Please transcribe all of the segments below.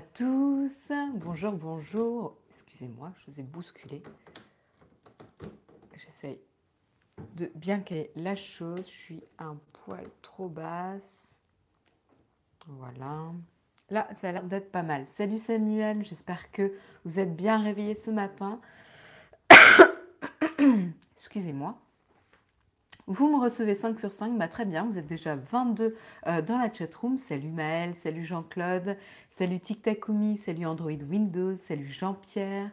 tous. Bonjour, bonjour. Excusez-moi, je vous ai bousculé. J'essaye de bien caler la chose. Je suis un poil trop basse. Voilà. Là, ça a l'air d'être pas mal. Salut Samuel, j'espère que vous êtes bien réveillé ce matin. Excusez-moi. Vous me recevez 5 sur 5, bah très bien, vous êtes déjà 22 euh, dans la chatroom. Salut Maël, salut Jean-Claude, salut TikTakumi, salut Android Windows, salut Jean-Pierre,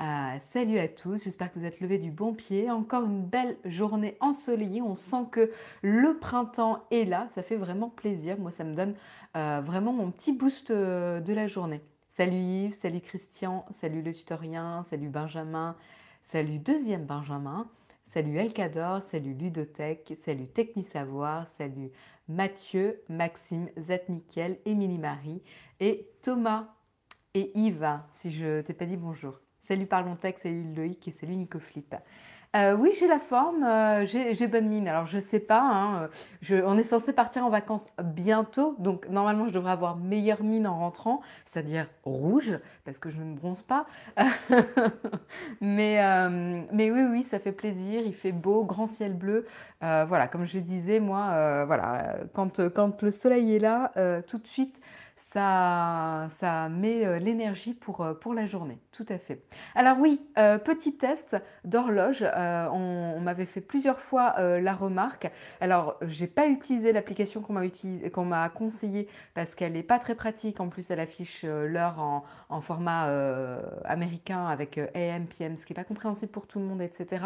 euh, salut à tous, j'espère que vous êtes levés du bon pied. Encore une belle journée ensoleillée, on sent que le printemps est là, ça fait vraiment plaisir. Moi, ça me donne euh, vraiment mon petit boost de la journée. Salut Yves, salut Christian, salut le tutorien, salut Benjamin, salut deuxième Benjamin. Salut Elcador, salut Ludotech, salut Technisavoir, salut Mathieu, Maxime, Zatnikel, Émilie Marie et Thomas et Yves, si je t'ai pas dit bonjour. Salut Parlons Tech, salut Loïc et salut Nicoflip. Euh, oui, j'ai la forme, euh, j'ai bonne mine. Alors, je sais pas, hein, on est censé partir en vacances bientôt, donc normalement, je devrais avoir meilleure mine en rentrant, c'est-à-dire rouge, parce que je ne bronze pas. mais, euh, oui, oui, ça fait plaisir, il fait beau, grand ciel bleu. voilà, comme je disais, moi, voilà, quand le soleil est là, tout de suite, ça, ça met euh, l'énergie pour, euh, pour la journée, tout à fait. Alors oui, euh, petit test d'horloge, on, m'avait fait plusieurs fois la remarque. Alors, j'ai pas utilisé l'application qu'on m'a qu'on m'a conseillé parce qu'elle n'est pas très pratique. En plus, elle affiche l'heure en, en, format américain avec AM, PM, ce qui n'est pas compréhensible pour tout le monde, etc.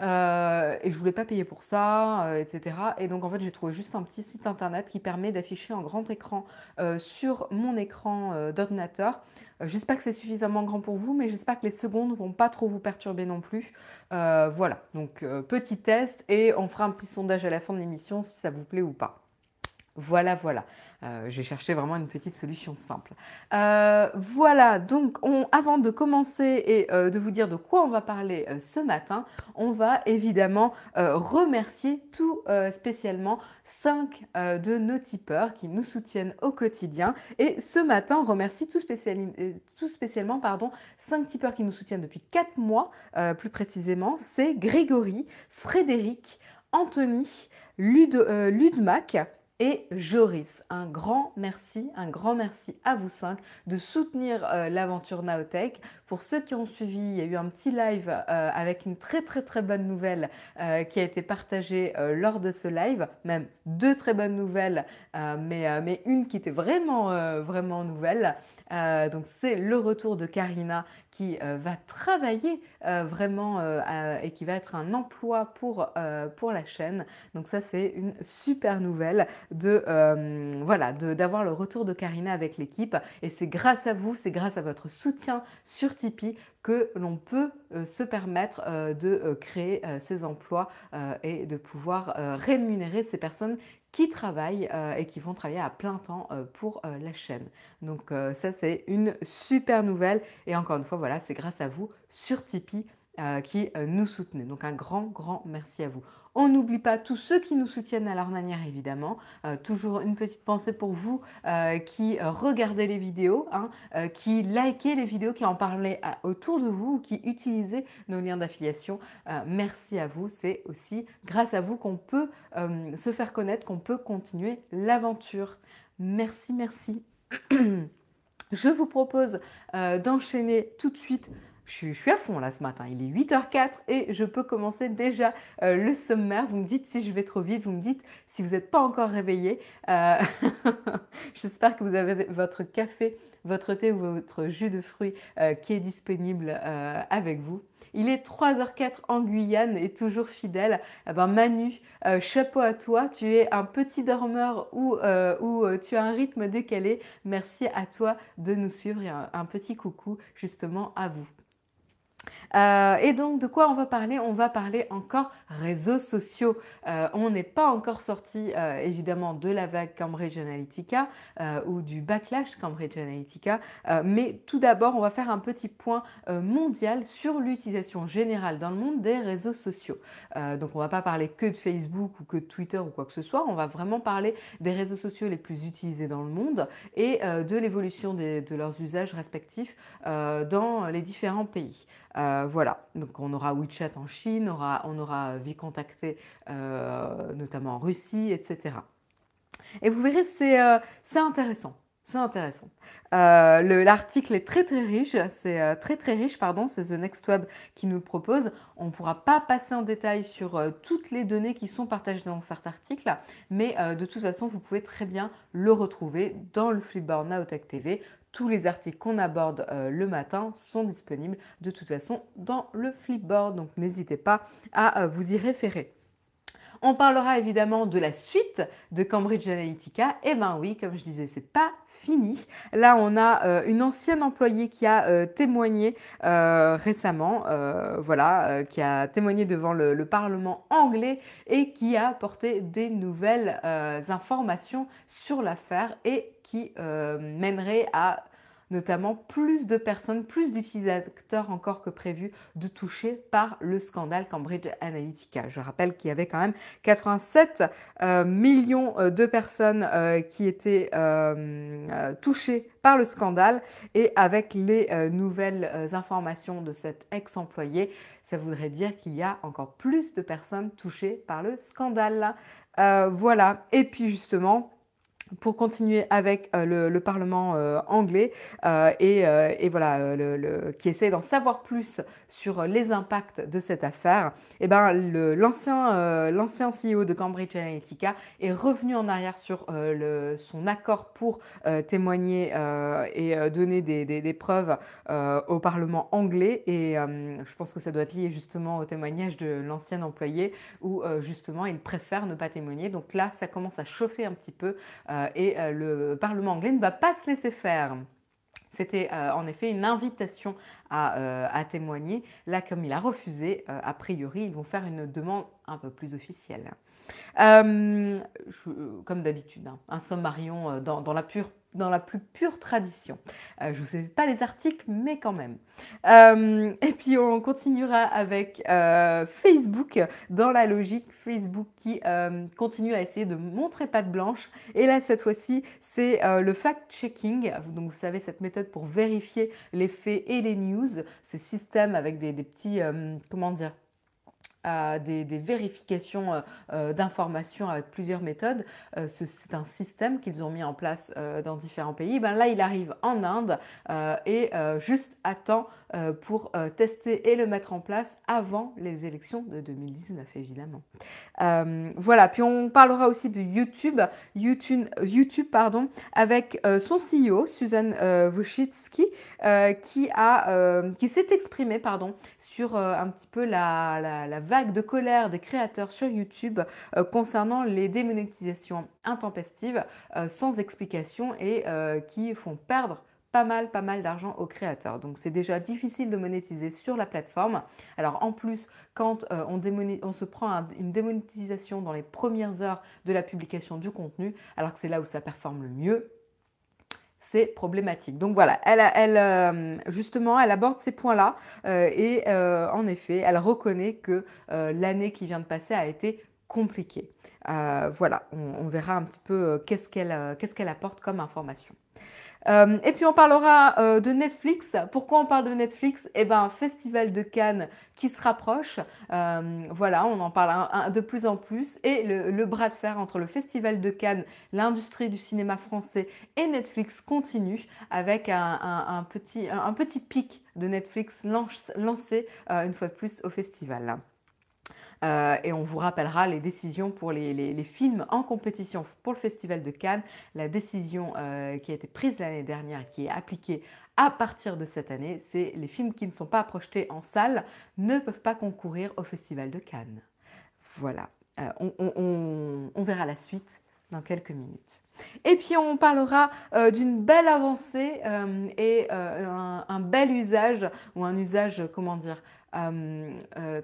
et je voulais pas payer pour ça, etc. Et donc, en fait, j'ai trouvé juste un petit site internet qui permet d'afficher en grand écran sur mon écran euh, d'ordinateur. Euh, j'espère que c'est suffisamment grand pour vous, mais j'espère que les secondes ne vont pas trop vous perturber non plus. Euh, voilà, donc petit test et on fera un petit sondage à la fin de l'émission si ça vous plaît ou pas. Voilà, voilà. Euh, j'ai cherché vraiment une petite solution simple. Euh, voilà, donc avant de commencer et euh, de vous dire de quoi on va parler ce matin, on va évidemment remercier tout spécialement 5 de nos tipeurs qui nous soutiennent au quotidien. Et ce matin, on remercie tout, spécialement pardon, 5 tipeurs qui nous soutiennent depuis 4 mois, plus précisément. C'est Grégory, Frédéric, Anthony, Lud, Ludmac, et Joris. Un grand merci, un grand merci à vous cinq de soutenir euh, l'aventure Naotech. Pour ceux qui ont suivi, il y a eu un petit live euh, avec une très très très bonne nouvelle euh, qui a été partagée lors de ce live, même deux très bonnes nouvelles, mais, mais une qui était vraiment vraiment nouvelle. Donc c'est le retour de Karina qui euh, va travailler euh, vraiment et qui va être un emploi pour, pour la chaîne. Donc ça c'est une super nouvelle de voilà d'avoir le retour de Karina avec l'équipe et c'est grâce à vous, c'est grâce à votre soutien sur Tipeee que l'on peut se permettre de créer ces emplois et de pouvoir rémunérer ces personnes qui travaillent euh, et qui vont travailler à plein temps euh, pour euh, la chaîne. Donc ça c'est une super nouvelle et encore une fois voilà c'est grâce à vous sur Tipeee qui nous soutenez. Donc un grand grand merci à vous. On n'oublie pas tous ceux qui nous soutiennent à leur manière, évidemment. Euh, toujours une petite pensée pour vous euh, qui euh, regardez les vidéos, hein, qui likez les vidéos, qui en parlez autour de vous, qui utilisez nos liens d'affiliation. merci à vous. C'est aussi grâce à vous qu'on peut se faire connaître, qu'on peut continuer l'aventure. Merci, merci. Je vous propose d'enchaîner tout de suite je suis, à fond là ce matin. Il est 8h04 et je peux commencer déjà euh, le sommaire. Vous me dites si je vais trop vite, vous me dites si vous n'êtes pas encore réveillé. Euh, j'espère que vous avez votre café, votre thé ou votre jus de fruits euh, qui est disponible avec vous. Il est 3h04 en Guyane et toujours fidèle. Eh ben Manu, chapeau à toi. Tu es un petit dormeur ou, tu as un rythme décalé. Merci à toi de nous suivre et un petit coucou justement à vous. Euh, et donc, de quoi on va parler? On va parler encore réseaux sociaux. Euh, on n'est pas encore sorti, euh, évidemment, de la vague Cambridge Analytica ou du backlash Cambridge Analytica, mais tout d'abord, on va faire un petit point mondial sur l'utilisation générale dans le monde des réseaux sociaux. donc, on ne va pas parler que de Facebook ou que de Twitter ou quoi que ce soit, on va vraiment parler des réseaux sociaux les plus utilisés dans le monde et de l'évolution de leurs usages respectifs dans les différents pays. Euh, voilà, donc on aura WeChat en Chine, on aura, aura Vicontacté euh, notamment en Russie, etc. Et vous verrez, c'est euh, intéressant. C'est intéressant. L'article est très très riche, c'est très très riche, pardon, c'est The Next Web qui nous le propose. On ne pourra pas passer en détail sur toutes les données qui sont partagées dans cet article, mais de toute façon, vous pouvez très bien le retrouver dans le Flipboard Naotech TV tous les articles qu'on aborde euh, le matin sont disponibles de toute façon dans le Flipboard, donc n'hésitez pas à euh, vous y référer. On parlera évidemment de la suite de Cambridge Analytica. Et eh ben oui, comme je disais, c'est pas fini. Là, on a euh, une ancienne employée qui a témoigné récemment, voilà, qui a témoigné devant le, Parlement anglais et qui a apporté des nouvelles informations sur l'affaire et qui mènerait à notamment plus de personnes, plus d'utilisateurs encore que prévu de toucher par le scandale Cambridge Analytica. Je rappelle qu'il y avait quand même 87 euh, millions euh, de personnes qui étaient touchées par le scandale et avec les nouvelles informations de cet ex-employé, ça voudrait dire qu'il y a encore plus de personnes touchées par le scandale. voilà, et puis justement, pour continuer avec euh, le, Parlement euh, anglais euh, et, voilà, qui essaie d'en savoir plus sur les impacts de cette affaire, et eh ben, l'ancien, CEO de Cambridge Analytica est revenu en arrière sur son accord pour témoigner et donner des, des preuves au Parlement anglais. Et je pense que ça doit être lié justement au témoignage de l'ancien employé où justement il préfère ne pas témoigner. Donc là, ça commence à chauffer un petit peu. Euh, et euh, le Parlement anglais ne va pas se laisser faire. C'était euh, en effet une invitation à, témoigner. Là, comme il a refusé, a priori, ils vont faire une demande un peu plus officielle. comme d'habitude, hein, un sommarion dans, la pure dans la plus pure tradition. Euh, je ne vous sais pas les articles, mais quand même. Euh, et puis on continuera avec euh, Facebook dans la logique Facebook qui continue à essayer de montrer patte blanche. Et là, cette fois-ci, c'est le fact-checking. Donc vous savez, cette méthode pour vérifier les faits et les news, ces systèmes avec des petits, comment dire, des, vérifications euh, euh, d'informations avec plusieurs méthodes. Euh, c'est un système qu'ils ont mis en place dans différents pays. Ben là, il arrive en Inde et juste à temps pour tester et le mettre en place avant les élections de 2019, évidemment. voilà, puis on parlera aussi de YouTube, YouTube, YouTube pardon, avec son CEO, Susan Wojcicki, qui, qui s'est exprimé pardon, sur un petit peu la, la, la de colère des créateurs sur YouTube euh, concernant les démonétisations intempestives euh, sans explication et euh, qui font perdre pas mal, pas mal d'argent aux créateurs. Donc c'est déjà difficile de monétiser sur la plateforme. Alors en plus, quand on, on, se prend une démonétisation dans les premières heures de la publication du contenu, alors que c'est là où ça performe le mieux, c'est problématique. Donc voilà, elle, elle euh, justement, elle aborde ces points-là euh, et euh, en effet, elle reconnaît que l'année qui vient de passer a été compliquée. voilà, on, verra un petit peu qu'est-ce qu'elle qu'est-ce qu'elle apporte comme information. Euh, et puis on parlera euh, de Netflix. Pourquoi on parle de Netflix? Eh bien, festival de Cannes qui se rapproche. Euh, voilà, on en parle de plus en plus. Et le, bras de fer entre le festival de Cannes, l'industrie du cinéma français et Netflix continue avec un petit pic de Netflix lancé une fois de plus au festival. Euh, et on vous rappellera les décisions pour les, films en compétition pour le Festival de Cannes. La décision euh, qui a été prise l'année dernière et qui est appliquée à partir de cette année, c'est les films qui ne sont pas projetés en salle ne peuvent pas concourir au Festival de Cannes. Voilà, euh, on, verra la suite dans quelques minutes. Et puis on parlera d'une belle avancée et un, bel usage, ou un usage, comment dire,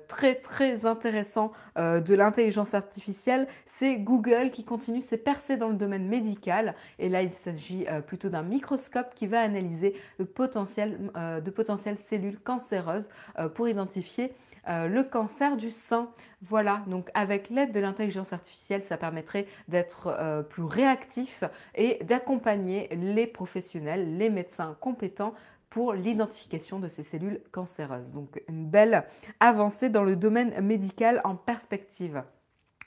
très très intéressant de l'intelligence artificielle, c'est Google qui continue ses percées dans le domaine médical. Et là, il s'agit plutôt d'un microscope qui va analyser de potentielles cellules cancéreuses pour identifier euh, le cancer du sein. Voilà, donc avec l'aide de l'intelligence artificielle, ça permettrait d'être euh, plus réactif et d'accompagner les professionnels, les médecins compétents pour l'identification de ces cellules cancéreuses. Donc une belle avancée dans le domaine médical en perspective.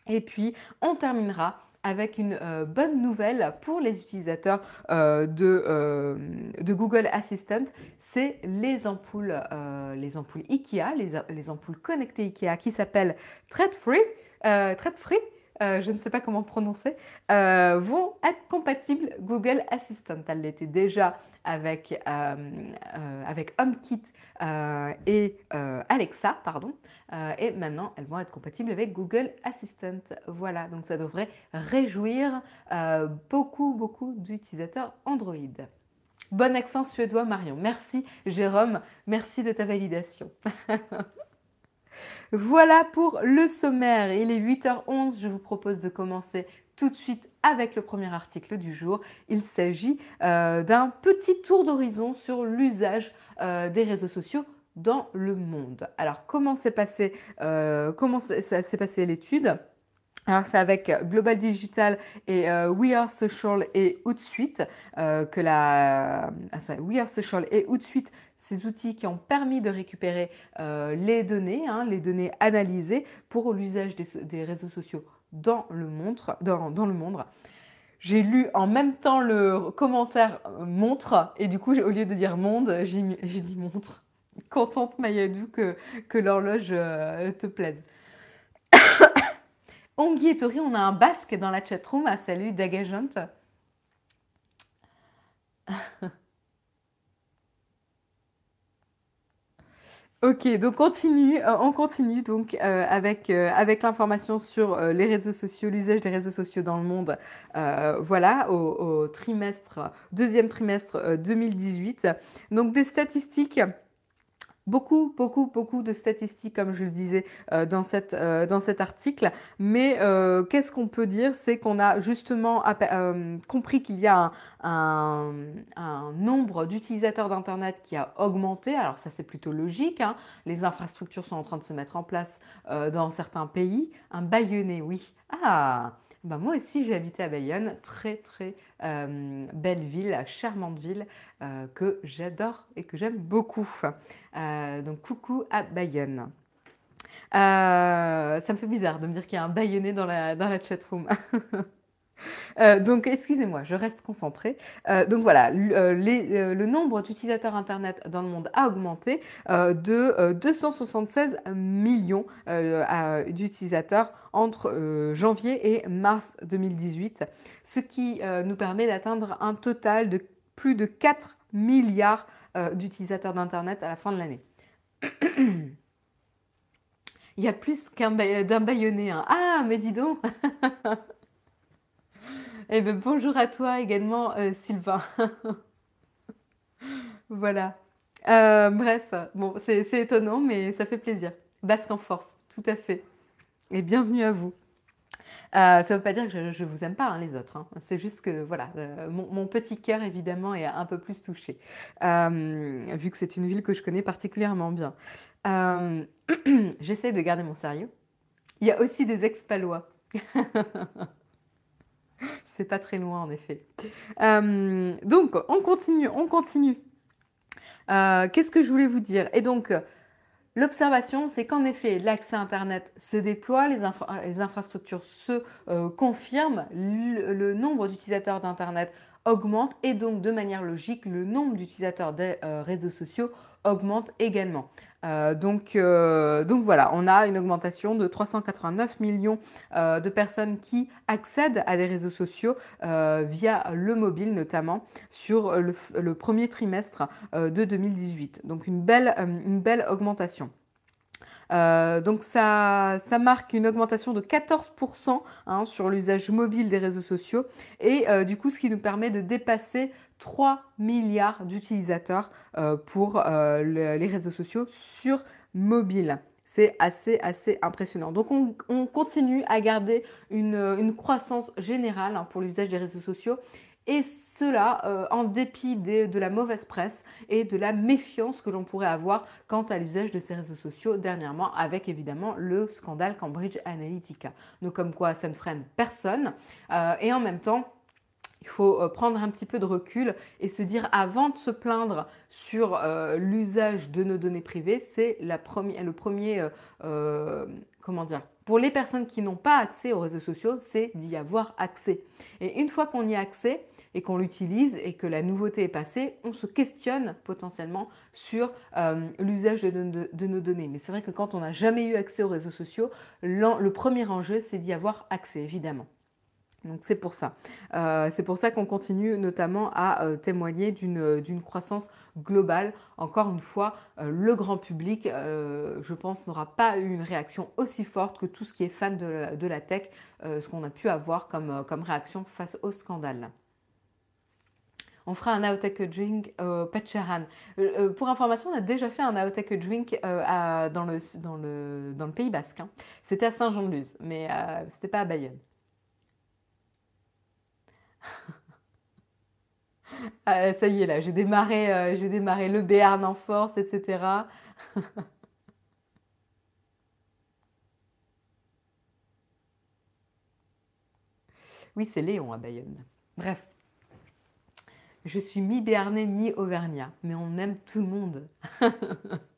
Et puis, on terminera avec une euh, bonne nouvelle pour les utilisateurs euh, euh, de, Google Assistant, c'est les ampoules, les ampoules IKEA, les, ampoules connectées IKEA qui s'appellent Thread Free. Free je ne sais pas comment prononcer, vont être compatibles Google Assistant. Elle l'était déjà avec, avec HomeKit et Alexa, pardon. Euh, et maintenant, elles vont être compatibles avec Google Assistant. Voilà, donc ça devrait réjouir euh, beaucoup, beaucoup d'utilisateurs Android. Bon accent suédois, Marion. Merci, Jérôme. Merci de ta validation. voilà pour le sommaire. Il est 8h11. Je vous propose de commencer tout de suite avec le premier article du jour. Il s'agit euh, d'un petit tour d'horizon sur l'usage des réseaux sociaux dans le monde. Alors comment s'est passé, euh, l'étude? Alors c'est avec Global Digital et euh, We Are Social et Outsuite euh, que la ah, We Are Social et Outsuite ces outils qui ont permis de récupérer les données, hein, les données analysées pour l'usage des, réseaux sociaux dans le monde. Dans, dans le monde. J'ai lu en même temps le commentaire montre et du coup au lieu de dire monde, j'ai dit montre contente Mayadou que, que l'horloge euh, te plaise? Ongi et Tori, on a un basque dans la chatroom. Ah, salut Dagajant. Ok, donc continue, euh, on continue donc euh, avec, avec l'information sur les réseaux sociaux, l'usage des réseaux sociaux dans le monde. voilà, au, au, trimestre, deuxième trimestre 2018. Donc des statistiques Beaucoup, beaucoup, beaucoup de statistiques, comme je le disais euh, euh, dans cet article. Mais euh, qu'est-ce qu'on peut dire? C'est qu'on a justement compris qu'il y a un, nombre d'utilisateurs d'Internet qui a augmenté. Alors ça, c'est plutôt logique. Hein. Les infrastructures sont en train de se mettre en place dans certains pays. Un baïonné, oui. Ah bah, moi aussi, j'ai habité à Bayonne, très très euh, belle ville, charmante ville euh, que j'adore et que j'aime beaucoup. Euh, donc coucou à Bayonne. ça me fait bizarre de me dire qu'il y a un Bayonnais dans la, dans la chatroom. Euh, donc, excusez-moi, je reste concentrée. Euh, donc voilà, euh, le nombre d'utilisateurs Internet dans le monde a augmenté de 276 millions d'utilisateurs entre janvier et mars 2018, ce qui nous permet d'atteindre un total de plus de 4 milliards d'utilisateurs d'Internet à la fin de l'année. Il y a plus qu'un d'un baïonné. Hein. Ah, mais dis donc Eh ben, bonjour à toi également, euh, Sylvain. voilà. Euh, bref, bon, c'est étonnant, mais ça fait plaisir. Basque en force, tout à fait. Et bienvenue à vous. Euh, ça ne veut pas dire que je ne vous aime pas, hein, les autres. Hein. C'est juste que, voilà, mon, petit cœur, évidemment, est un peu plus touché, vu que c'est une ville que je connais particulièrement bien. J'essaie de garder mon sérieux. Il y a aussi des ex-palois. C'est pas très loin en effet. Euh, donc, on continue, on continue. Euh, qu'est-ce que je voulais vous dire? Et donc, l'observation, c'est qu'en effet, l'accès Internet se déploie, les, infrastructures se euh, confirment, le nombre d'utilisateurs d'Internet augmente et donc de manière logique, le nombre d'utilisateurs des réseaux sociaux également. Euh, donc, euh, donc voilà, on a une augmentation de 389 millions euh, de personnes qui accèdent à des réseaux sociaux via le mobile notamment sur le, premier trimestre de 2018. Donc une belle, une belle augmentation. donc ça, ça, marque une augmentation de 14% hein, sur l'usage mobile des réseaux sociaux et du coup ce qui nous permet de dépasser 3 milliards d'utilisateurs euh, pour euh, les réseaux sociaux sur mobile. C'est assez, assez impressionnant. Donc on, continue à garder une, croissance générale hein, pour l'usage des réseaux sociaux et cela euh, en dépit de la mauvaise presse et de la méfiance que l'on pourrait avoir quant à l'usage de ces réseaux sociaux dernièrement avec évidemment le scandale Cambridge Analytica. Donc comme quoi ça ne freine personne et en même temps il faut euh, prendre un petit peu de recul et se dire avant de se plaindre sur l'usage de nos données privées, c'est le premier, comment dire, pour les personnes qui n'ont pas accès aux réseaux sociaux, c'est d'y avoir accès. Et une fois qu'on y a accès, et qu'on l'utilise et que la nouveauté est passée, on se questionne potentiellement sur euh, l'usage de, nos données. Mais c'est vrai que quand on n'a jamais eu accès aux réseaux sociaux, le premier enjeu, c'est d'y avoir accès, évidemment. Donc c'est pour ça. Euh, c'est pour ça qu'on continue notamment à euh, témoigner d'une croissance globale. Encore une fois, le grand public, je pense, n'aura pas eu une réaction aussi forte que tout ce qui est fan de la, tech, ce qu'on a pu avoir comme, réaction face au scandale on fera un Aotech Drink au Petcharan. Euh, euh, pour information, on a déjà fait un Drink euh, dans, le, dans, le, dans, le, Pays Basque. Hein. C'était à Saint-Jean-de-Luz, mais c'était pas à Bayonne. Ah, ça y est, là, j'ai démarré, j'ai démarré le Béarn en force, etc. oui, c'est Léon à Bayonne. Bref. Je suis mi-béarnais, mi-auvergnat, mais on aime tout le monde.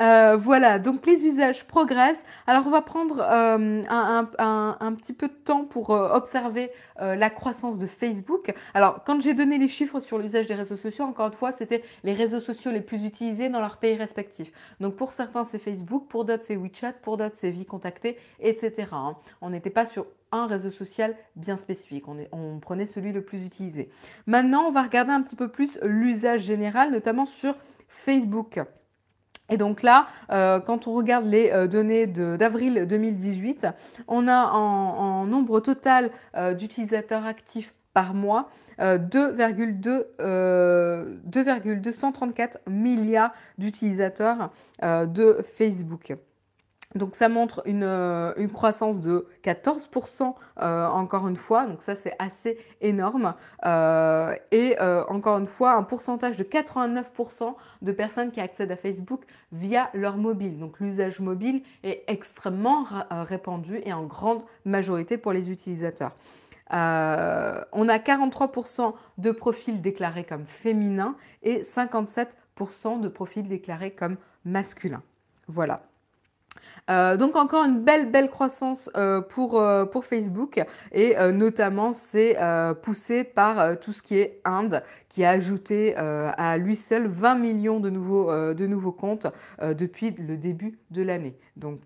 Euh, voilà, donc les usages progressent. Alors on va prendre euh, un, petit peu de temps pour euh, observer la croissance de Facebook. Alors quand j'ai donné les chiffres sur l'usage des réseaux sociaux, encore une fois, c'était les réseaux sociaux les plus utilisés dans leur pays respectifs. Donc pour certains c'est Facebook, pour d'autres c'est WeChat, pour d'autres c'est Vie Contactée, etc. Hein. On n'était pas sur un réseau social bien spécifique. On, prenait celui le plus utilisé. Maintenant, on va regarder un petit peu plus l'usage général, notamment sur Facebook. Et donc là, euh, quand on regarde les euh, données d'avril 2018, on a en, nombre total euh, d'utilisateurs actifs par mois 2,234 milliards d'utilisateurs de Facebook. Donc ça montre une, euh, croissance de 14% euh, encore une fois, donc ça c'est assez énorme. Euh, et encore une fois, un pourcentage de 89% de personnes qui accèdent à Facebook via leur mobile. Donc l'usage mobile est extrêmement répandu et en grande majorité pour les utilisateurs. on a 43% de profils déclarés comme féminins et 57% de profils déclarés comme masculins. Voilà. Euh, donc encore une belle belle croissance euh, pour, euh, pour Facebook et notamment c'est poussé par tout ce qui est Inde qui a ajouté à lui seul 20 millions de nouveaux, de nouveaux comptes depuis le début de l'année. Donc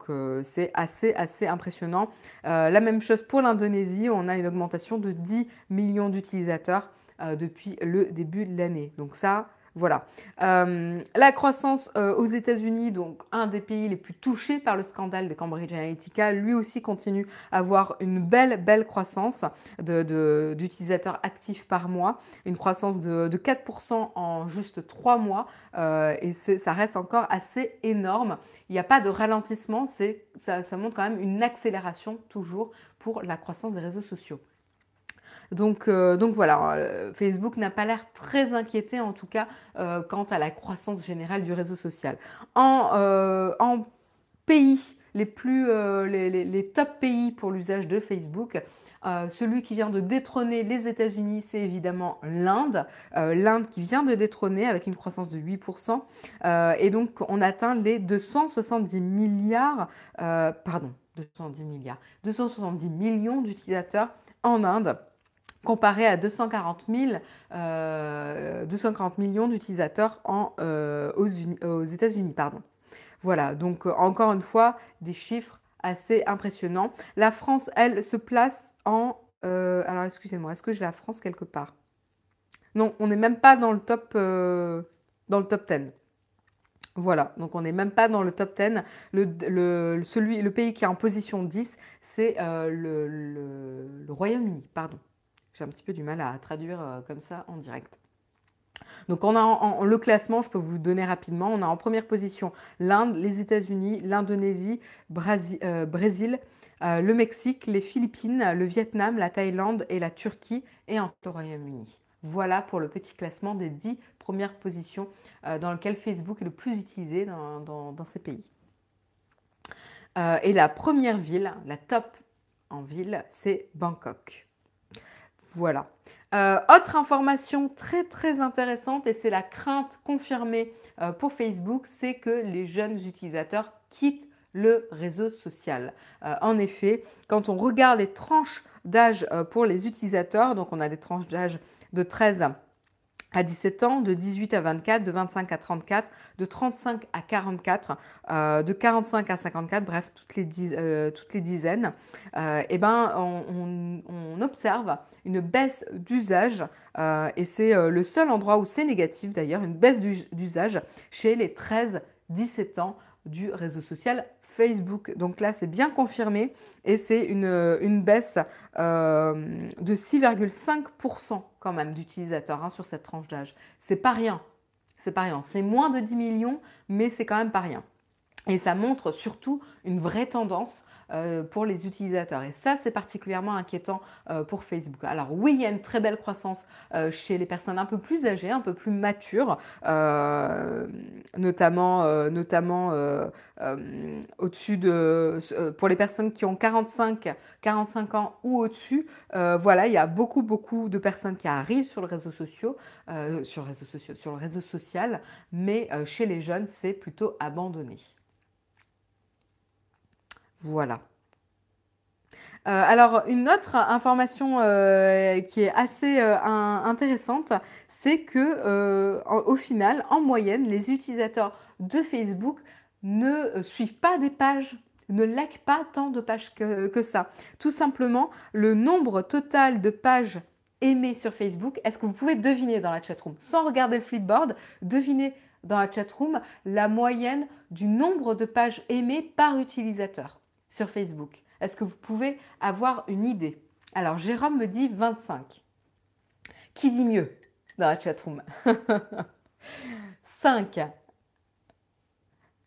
c'est assez assez impressionnant. la même chose pour l'Indonésie, on a une augmentation de 10 millions d'utilisateurs depuis le début de l'année. Donc ça, voilà. Euh, la croissance euh, aux États-Unis, donc un des pays les plus touchés par le scandale de Cambridge Analytica, lui aussi continue à avoir une belle, belle croissance d'utilisateurs actifs par mois, une croissance de, 4% en juste 3 mois, euh, et ça reste encore assez énorme. Il n'y a pas de ralentissement, ça, ça montre quand même une accélération toujours pour la croissance des réseaux sociaux. Donc, euh, donc voilà, euh, Facebook n'a pas l'air très inquiété en tout cas euh, quant à la croissance générale du réseau social. En, pays, les, plus, les, top pays pour l'usage de Facebook, celui qui vient de détrôner les États-Unis, c'est évidemment l'Inde. L'Inde qui vient de détrôner avec une croissance de 8%. et donc, on atteint les 270 milliards, pardon, 270 milliards, 270 millions d'utilisateurs en Inde comparé à 240, 240 euh, millions d'utilisateurs euh, aux, États-Unis. Voilà, donc euh, encore une fois, des chiffres assez impressionnants. La France, elle, se place en... alors excusez-moi, est-ce que j'ai la France quelque part? Non, on n'est même pas dans le top, dans le top 10. Voilà, donc on n'est même pas dans le top 10. Le, celui, le pays qui est en position 10, c'est le Royaume-Uni, pardon. J'ai un petit peu du mal à traduire euh, comme ça en direct. Donc on a le classement, je peux vous donner rapidement. On a en première position l'Inde, les États-Unis, l'Indonésie, euh, Brésil, euh, le Mexique, les Philippines, le Vietnam, la Thaïlande et la Turquie et en le Royaume-Uni. Voilà pour le petit classement des 10 premières positions dans lesquelles Facebook est le plus utilisé dans, ces pays. et la première ville, la top en ville, c'est Bangkok. Voilà. Euh, autre information très très intéressante, et c'est la crainte confirmée euh, pour Facebook, c'est que les jeunes utilisateurs quittent le réseau social. Euh, en effet, quand on regarde les tranches d'âge pour les utilisateurs, donc on a des tranches d'âge de 13 à 17 ans, de 18 à 24, de 25 à 34, de 35 à 44, euh, de 45 à 54, bref, toutes les, dizaines, eh ben, on, observe une baisse d'usage, et c'est le seul endroit où c'est négatif d'ailleurs, une baisse d'usage chez les 13-17 ans du réseau social Facebook. Donc là, c'est bien confirmé et c'est une, baisse euh, de 6,5% quand même d'utilisateurs hein, sur cette tranche d'âge. C'est pas rien. C'est pas rien. C'est moins de 10 millions, mais c'est quand même pas rien. Et ça montre surtout une vraie tendance euh, pour les utilisateurs. Et ça, c'est particulièrement inquiétant euh, pour Facebook. Alors oui, il y a une très belle croissance euh, chez les personnes un peu plus âgées, un peu plus matures, notamment, notamment au-dessus de... pour les personnes qui ont 45, 45 ans ou au-dessus. voilà, il y a beaucoup, beaucoup de personnes qui arrivent sur le réseau social, sur le réseau social, sur le réseau social mais chez les jeunes, c'est plutôt abandonné. Voilà. Euh, alors, une autre information euh, qui est assez euh, intéressante, c'est que au final, en moyenne, les utilisateurs de Facebook ne suivent pas des pages, ne likent pas tant de pages que, que ça. Tout simplement, le nombre total de pages aimées sur Facebook, est-ce que vous pouvez deviner dans la chatroom, sans regarder le flipboard, deviner dans la chatroom la moyenne du nombre de pages aimées par utilisateur Facebook Est-ce que vous pouvez avoir une idée? Alors, Jérôme me dit 25. Qui dit mieux dans la chatroom? 5.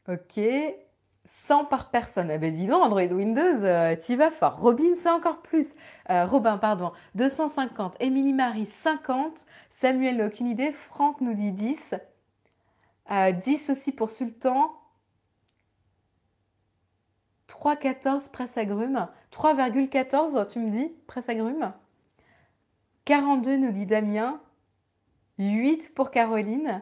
Ok. 100 par personne. Eh bien, dis donc, Android Windows, euh, vas fort. Robin, c'est encore plus. Euh, Robin, pardon. 250. Émilie Marie, 50. Samuel aucune idée. Franck nous dit 10. 10 euh, aussi pour Sultan. 3,14 presse agrumes. 3,14 tu me dis presse agrumes. 42 nous dit Damien. 8 pour Caroline.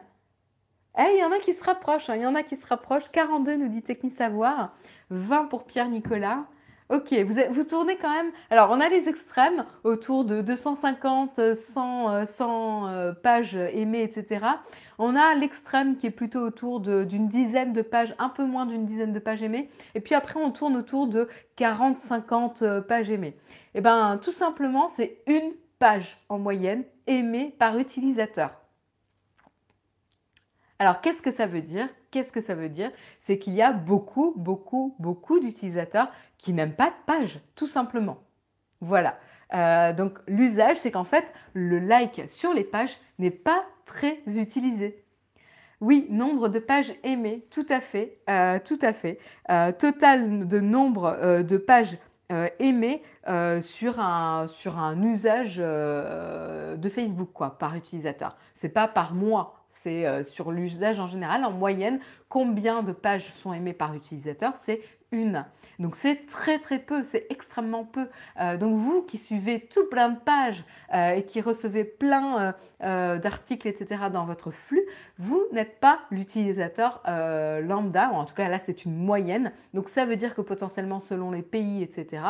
Eh, il y en a qui se rapprochent, hein, il y en a qui se rapprochent. 42 nous dit Techni Savoir. 20 pour Pierre-Nicolas. Ok, vous, tournez quand même. Alors, on a les extrêmes autour de 250, 100, 100 pages aimées, etc. On a l'extrême qui est plutôt autour d'une dizaine de pages, un peu moins d'une dizaine de pages aimées. Et puis après, on tourne autour de 40, 50 euh, pages aimées. Et eh bien, tout simplement, c'est une page en moyenne aimée par utilisateur. Alors, qu'est-ce que ça veut dire? Qu'est-ce que ça veut dire? C'est qu'il y a beaucoup, beaucoup, beaucoup d'utilisateurs qui n'aiment pas de page, tout simplement. Voilà. Euh, donc l'usage, c'est qu'en fait, le like sur les pages n'est pas très utilisé. Oui, nombre de pages aimées, tout à fait, euh, tout à fait. Euh, total de nombre de pages aimées sur, un, usage de Facebook, quoi, par utilisateur. C'est pas par mois, c'est sur l'usage en général. En moyenne, combien de pages sont aimées par utilisateur C'est une. Donc c'est très très peu, c'est extrêmement peu. Euh, donc vous qui suivez tout plein de pages euh, et qui recevez plein euh, d'articles, etc. dans votre flux, vous n'êtes pas l'utilisateur lambda, ou en tout cas là c'est une moyenne. Donc ça veut dire que potentiellement selon les pays, etc.,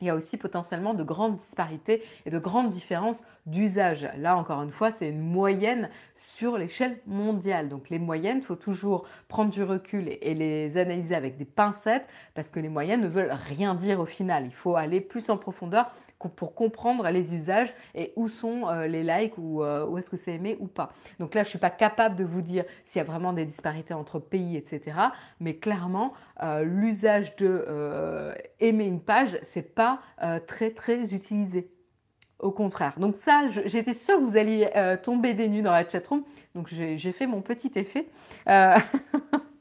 il y a aussi potentiellement de grandes disparités et de grandes différences d'usage. Là, encore une fois, c'est une moyenne sur l'échelle mondiale. Donc les moyennes, il faut toujours prendre du recul et, les analyser avec des pincettes parce que les moyennes ne veulent rien dire au final. Il faut aller plus en profondeur pour comprendre les usages et où sont euh, les likes ou euh, où est-ce que c'est aimé ou pas. Donc là, je ne suis pas capable de vous dire s'il y a vraiment des disparités entre pays, etc. Mais clairement, euh, l'usage de aimer une page, c'est pas très très utilisé. au contraire. Donc ça, j'étais sûre que vous alliez tomber des nues dans la chatroom. Donc j'ai fait mon petit effet.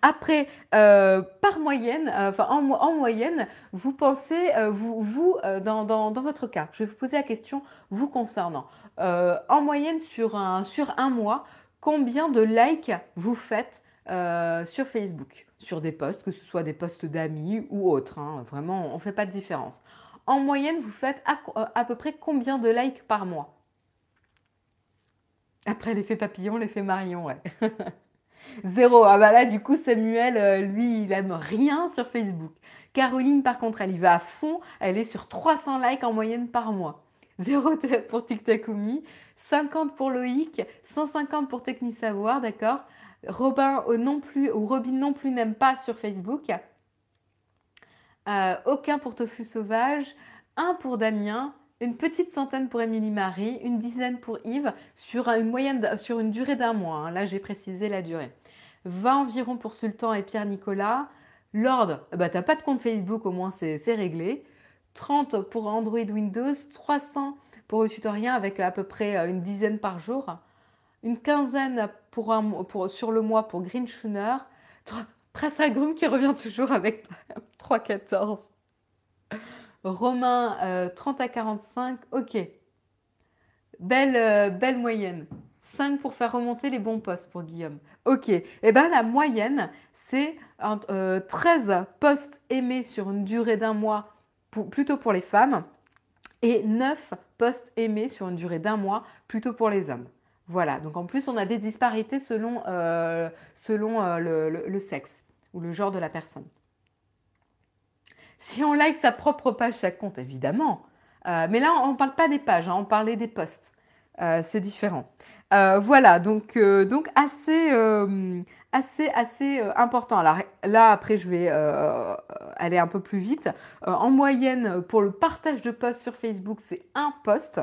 Après, euh, par moyenne, euh, en, moyenne, vous pensez, euh, vous, dans, votre cas, je vais vous poser la question vous concernant. en moyenne, sur un, sur un mois, combien de likes vous faites sur Facebook? Sur des posts, que ce soit des posts d'amis ou autres. Hein, vraiment, on ne fait pas de différence. En moyenne, vous faites à, à peu près combien de likes par mois? Après l'effet papillon, l'effet Marion, ouais. Zéro. Ah bah là, du coup, Samuel, euh, lui, il aime rien sur Facebook. Caroline, par contre, elle y va à fond. Elle est sur 300 likes en moyenne par mois. Zéro pour TikTokumi, 50 pour Loïc, 150 pour Techni Savoir, d'accord Robin euh, non plus, ou Robin non plus n'aime pas sur Facebook. Euh, aucun pour Tofu Sauvage, un pour Damien, une petite centaine pour Émilie Marie, une dizaine pour Yves, sur une, moyenne, sur une durée d'un mois. Hein. Là, j'ai précisé la durée. 20 environ pour Sultan et Pierre-Nicolas. Lord, bah, tu n'as pas de compte Facebook, au moins c'est réglé. 30 pour Android Windows, 300 pour le tutoriel avec à peu près euh, une dizaine par jour. Une quinzaine pour pour, sur le mois pour Green Schooner. Presse Agrum qui revient toujours avec 3,14. Romain, 30 euh, à 45, ok. Belle, euh, belle moyenne. 5 pour faire remonter les bons postes pour Guillaume. Ok. Et eh bien la moyenne, c'est 13 euh, postes aimés sur une durée d'un mois, plutôt pour les femmes, et 9 postes aimés sur une durée d'un mois, plutôt pour les hommes. Voilà. Donc en plus, on a des disparités selon, selon le sexe ou le genre de la personne. Si on like sa propre page, ça compte évidemment. Euh, mais là, on ne parle pas des pages, hein, on parlait des posts. Euh, c'est différent. Euh, voilà, donc, donc assez, assez, assez euh, important. Alors là, après, je vais euh, aller un peu plus vite. Euh, en moyenne, pour le partage de posts sur Facebook, c'est un post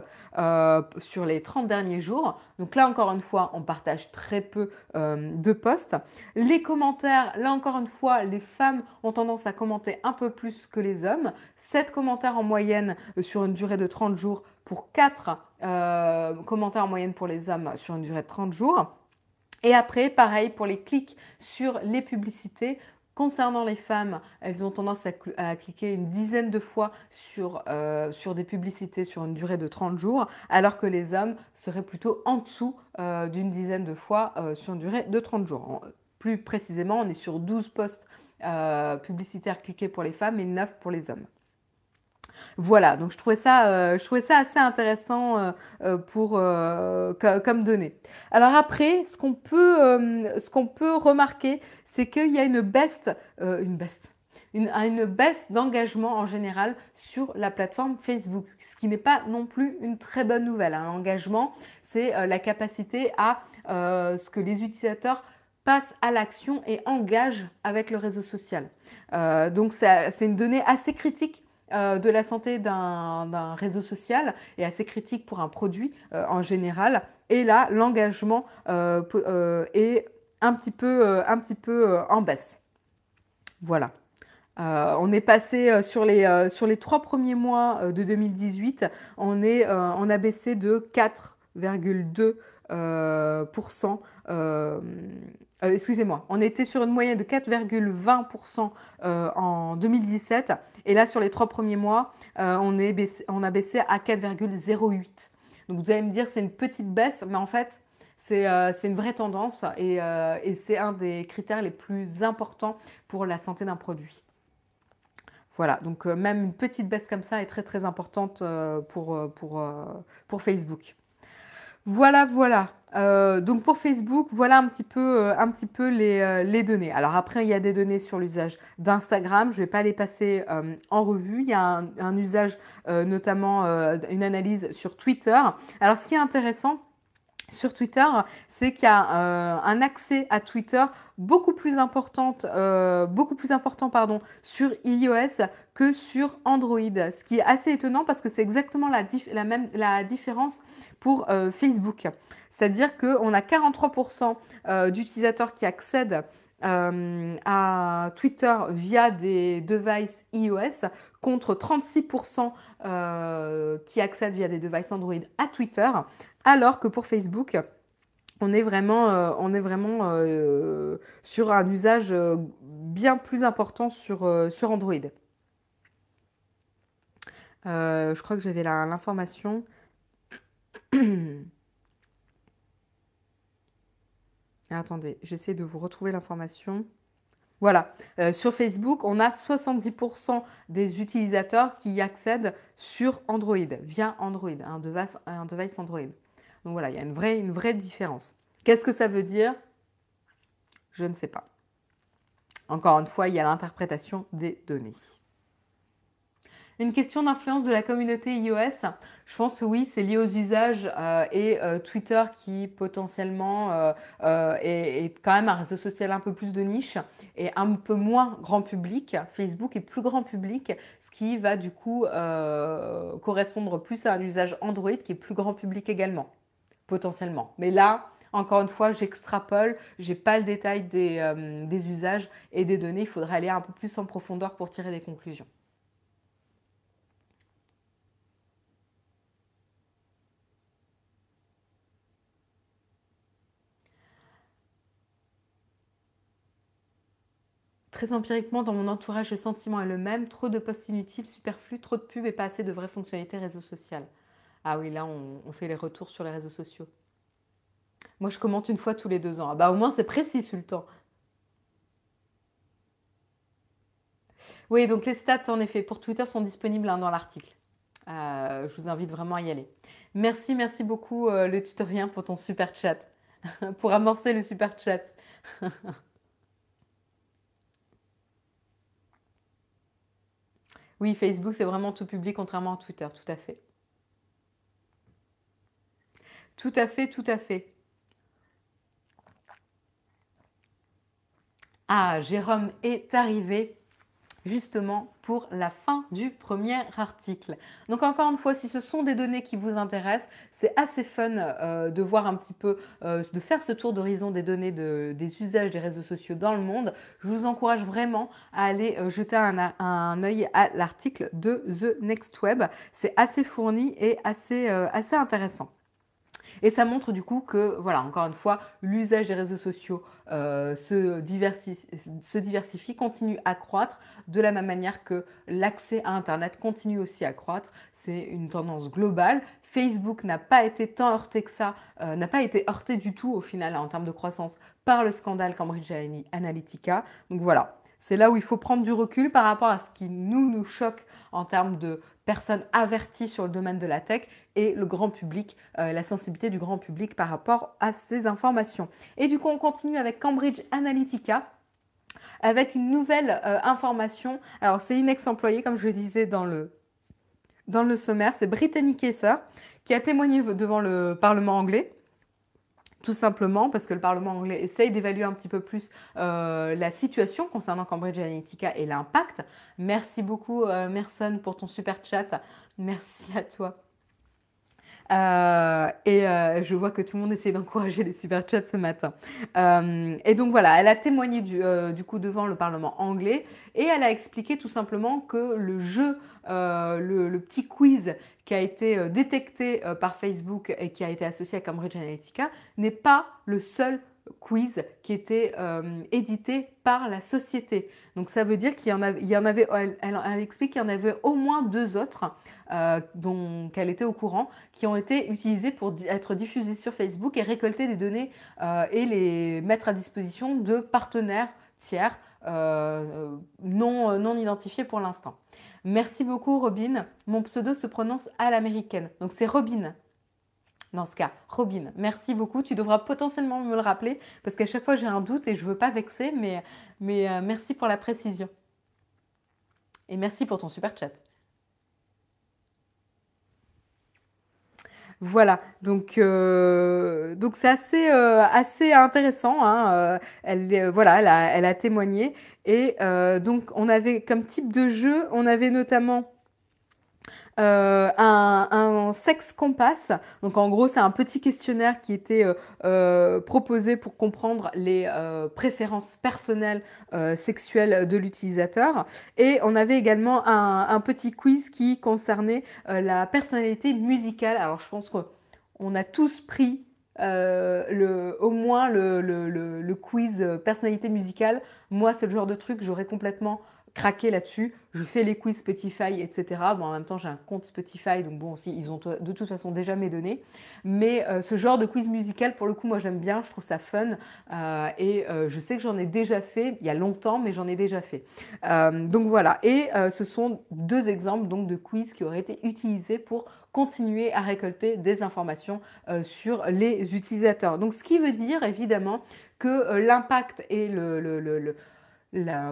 sur les 30 derniers jours. Donc là, encore une fois, on partage très peu de posts. Les commentaires, là, encore une fois, les femmes ont tendance à commenter un peu plus que les hommes. 7 commentaires en moyenne sur une durée de 30 jours pour 4 commentaires en moyenne pour les hommes sur une durée de 30 jours. Et après, pareil pour les clics sur les publicités. Concernant les femmes, elles ont tendance à, cliquer une dizaine de fois sur, euh, sur, des publicités sur une durée de 30 jours, alors que les hommes seraient plutôt en dessous euh, d'une dizaine de fois euh, sur une durée de 30 jours. Plus précisément, on est sur 12 postes publicitaires cliqués pour les femmes et 9 pour les hommes. Voilà, donc je trouvais ça, euh, assez intéressant euh, euh, pour, comme données. Alors après, ce qu'on peut, remarquer, c'est qu'il y a une baisse, une baisse, une, une baisse d'engagement en général sur la plateforme Facebook, ce qui n'est pas non plus une très bonne nouvelle. Un engagement, c'est la capacité à ce que les utilisateurs passent à l'action et engagent avec le réseau social. donc c'est une donnée assez critique euh, de la santé d'un réseau social est assez critique pour un produit euh, en général. Et là, l'engagement euh, est un petit peu, un petit peu en baisse. Voilà. on est passé sur les, sur les trois premiers mois de 2018, on, est, on a baissé de 4,2%. Excusez-moi, on était sur une moyenne de 4,20% en 2017 et là, sur les trois premiers mois, euh, on, a baissé à 4,08. Donc vous allez me dire c'est une petite baisse, mais en fait, c'est euh, une vraie tendance euh, et, c'est un des critères les plus importants pour la santé d'un produit. Voilà, donc même une petite baisse comme ça est très très importante pour Facebook. Voilà, voilà. Euh, donc pour Facebook, voilà un petit peu, euh, euh, les, données. Alors après, il y a des données sur l'usage d'Instagram. Je ne vais pas les passer en revue. Il y a un, usage, notamment une analyse sur Twitter. Alors ce qui est intéressant, sur Twitter, c'est qu'il y a un accès à Twitter beaucoup plus, importante, beaucoup plus important pardon, sur iOS que sur Android. Ce qui est assez étonnant parce que c'est exactement la, même, différence pour Facebook. C'est-à-dire qu'on a 43% euh, d'utilisateurs qui accèdent euh, à Twitter via des devices iOS contre 36% qui accèdent via des devices Android à Twitter, alors que pour Facebook, on est vraiment, est vraiment sur un usage bien plus important sur, Android. je crois que j'avais l'information. Attendez, j'essaie de vous retrouver l'information. Voilà, euh, sur Facebook, on a 70% des utilisateurs qui y accèdent sur Android, via Android, un un device Android. Donc voilà, il y a une vraie, différence. Qu'est-ce que ça veut dire? Je ne sais pas. Encore une fois, il y a l'interprétation des données. Une question d'influence de la communauté iOS? Je pense que oui, c'est lié aux usages euh, et euh, Twitter qui potentiellement euh, est, quand même un réseau social un peu plus de niche et un peu moins grand public. Facebook est plus grand public, ce qui va du coup correspondre plus à un usage Android qui est plus grand public également, potentiellement. Mais là, encore une fois, j'extrapole, j'ai pas le détail des, des usages et des données. Il faudrait aller un peu plus en profondeur pour tirer des conclusions. Très empiriquement, dans mon entourage, le sentiment est le même. Trop de posts inutiles, superflus, trop de pubs et pas assez de vraies fonctionnalités réseau social. Ah oui, là, on, fait les retours sur les réseaux sociaux. Moi, je commente une fois tous les deux ans. Ah bah, au moins, c'est précis, Sultan. Oui, donc les stats, en effet, pour Twitter sont disponibles hein, dans l'article. Euh, je vous invite vraiment à y aller. Merci, merci beaucoup, euh, le tutorien, pour ton super chat. pour amorcer le super chat. Oui, Facebook, c'est vraiment tout public, contrairement à Twitter, tout à fait. Tout à fait, tout à fait. Ah, Jérôme est arrivé justement pour la fin du premier article. Donc encore une fois, si ce sont des données qui vous intéressent, c'est assez fun euh, de voir un petit peu, euh, de faire ce tour d'horizon des données des usages des réseaux sociaux dans le monde. Je vous encourage vraiment à aller euh, jeter un, un œil à l'article de The Next Web. C'est assez fourni et assez, assez intéressant. Et ça montre du coup que, voilà, encore une fois, l'usage des réseaux sociaux euh, se, diversifie, continue à croître, de la même manière que l'accès à Internet continue aussi à croître. C'est une tendance globale. Facebook n'a pas été tant heurté que ça, euh, n'a pas été heurté du tout au final en termes de croissance par le scandale Cambridge Analytica. Donc voilà, c'est là où il faut prendre du recul par rapport à ce qui nous, nous choque en termes de personnes averties sur le domaine de la tech et le grand public, euh, la sensibilité du grand public par rapport à ces informations. Et du coup, on continue avec Cambridge Analytica avec une nouvelle euh, information. Alors, c'est une ex-employée, comme je le disais dans le, dans le sommaire, c'est Brittany Kessler, qui a témoigné devant le Parlement anglais tout simplement parce que le Parlement anglais essaye d'évaluer un petit peu plus euh, la situation concernant Cambridge Analytica et l'impact. Merci beaucoup, euh, Merson, pour ton super chat. Merci à toi. Euh, et je vois que tout le monde essaie d'encourager les super chats ce matin. et donc voilà, elle a témoigné du, du, coup devant le Parlement anglais et elle a expliqué tout simplement que le jeu, le, le, petit quiz qui a été euh, détecté euh, par Facebook et qui a été associé à Cambridge Analytica n'est pas le seul quiz qui était euh, édité par la société. Donc ça veut dire qu'il y en avait elle, explique qu'il y en avait au moins deux autres dont elle était au courant qui ont été utilisés pour être diffusés sur Facebook et récolter des données et les mettre à disposition de partenaires tiers non, non identifiés pour l'instant. Merci beaucoup Robin. Mon pseudo se prononce à l'américaine. Donc c'est Robin. Dans ce cas, Robin, merci beaucoup. Tu devras potentiellement me le rappeler parce qu'à chaque fois j'ai un doute et je ne veux pas vexer, mais, euh, merci pour la précision. Et merci pour ton super chat. Voilà, donc euh, donc c'est assez euh, assez intéressant. Hein, elle voilà, elle a témoigné et euh, donc, on avait comme type de jeu, on avait notamment euh, un, sex compass. Donc en gros, c'est un petit questionnaire qui était euh, euh, proposé pour comprendre les préférences personnelles sexuelles de l'utilisateur. Et on avait également un, petit quiz qui concernait la personnalité musicale. Alors je pense qu'on a tous pris le, au moins le, le, quiz personnalité musicale. Moi, c'est le genre de truc, j'aurais complètement craquer là-dessus. Je fais les quiz Spotify, etc. Bon, en même temps, j'ai un compte Spotify, donc bon, aussi, ils ont de toute façon déjà mes données. Mais euh, ce genre de quiz musical, pour le coup, moi, j'aime bien, je trouve ça fun. Euh, et euh, je sais que j'en ai déjà fait, il y a longtemps, mais j'en ai déjà fait. donc voilà. Et ce sont deux exemples donc, de quiz qui auraient été utilisés pour continuer à récolter des informations sur les utilisateurs. Donc, ce qui veut dire, évidemment, que l'impact et le,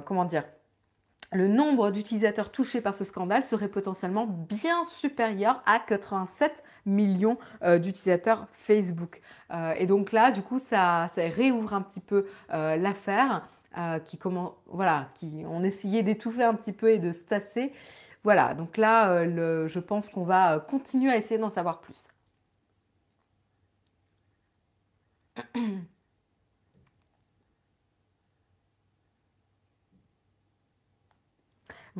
comment dire, le nombre d'utilisateurs touchés par ce scandale serait potentiellement bien supérieur à 87 millions euh, d'utilisateurs Facebook. Euh, et donc là, du coup, ça, réouvre un petit peu euh, l'affaire. qui comment voilà qui on essayait d'étouffer un petit peu et de se tasser voilà donc là je pense qu'on va continuer à essayer d'en savoir plus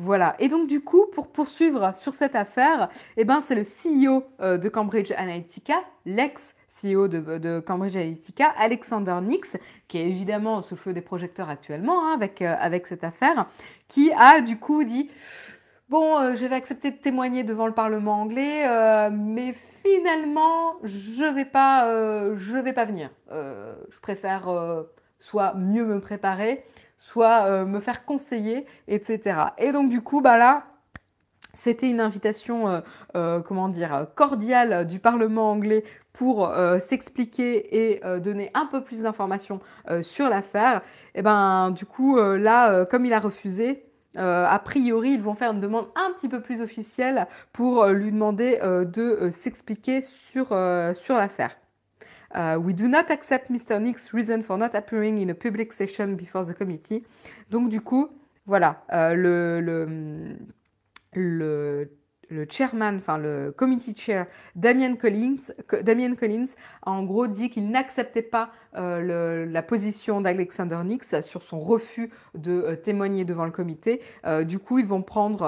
Voilà. Et donc du coup, pour poursuivre sur cette affaire, eh ben, c'est le CEO euh, de Cambridge Analytica, l'ex-CEO de, Cambridge Analytica, Alexander Nix, qui est évidemment sous le feu des projecteurs actuellement hein, avec, euh, avec cette affaire, qui a du coup dit Bon, euh, je vais accepter de témoigner devant le Parlement anglais, mais finalement, je vais pas, vais pas venir. je préfère soit mieux me préparer, soit euh, me faire conseiller, etc. Et donc du coup, bah là, c'était une invitation, euh, euh, comment dire, cordiale du Parlement anglais pour s'expliquer et donner un peu plus d'informations sur l'affaire. Et ben, du coup, là, comme il a refusé, a priori, ils vont faire une demande un petit peu plus officielle pour lui demander de s'expliquer sur, sur l'affaire. Uh, we do not accept Mr. Nick's reason for not appearing in a public session before the committee. Donc du coup, voilà, euh, le, le, le le chairman, enfin le committee chair, Damien Collins, Damien Collins a en gros dit qu'il n'acceptait pas euh, la position d'Alexander Nix sur son refus de euh, témoigner devant le comité. Euh, du coup, ils vont prendre,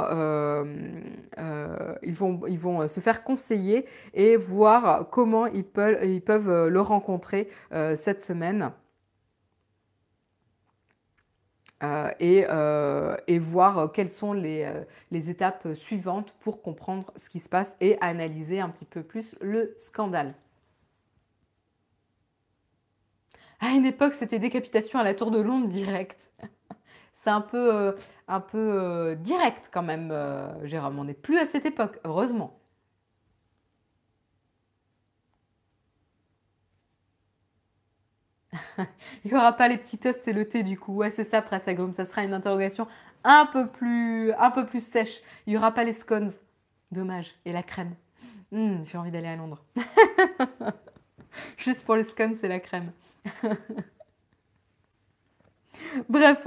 ils vont, se faire conseiller et voir comment ils peuvent le rencontrer cette semaine. Euh, euh, et, voir quelles sont les, euh, les, étapes suivantes pour comprendre ce qui se passe et analyser un petit peu plus le scandale. À une époque, c'était décapitation à la tour de Londres direct. C'est un peu, un peu direct quand même, Jérôme. On n'est plus à cette époque, heureusement. Il n'y aura pas les petits toasts et le thé du coup. Ouais, c'est ça, Presse Agrume. Ça sera une interrogation un peu plus, un peu plus sèche. Il n'y aura pas les scones. Dommage. Et la crème. Hmm, j'ai envie d'aller à Londres. Juste pour les scones, c'est la crème. Bref.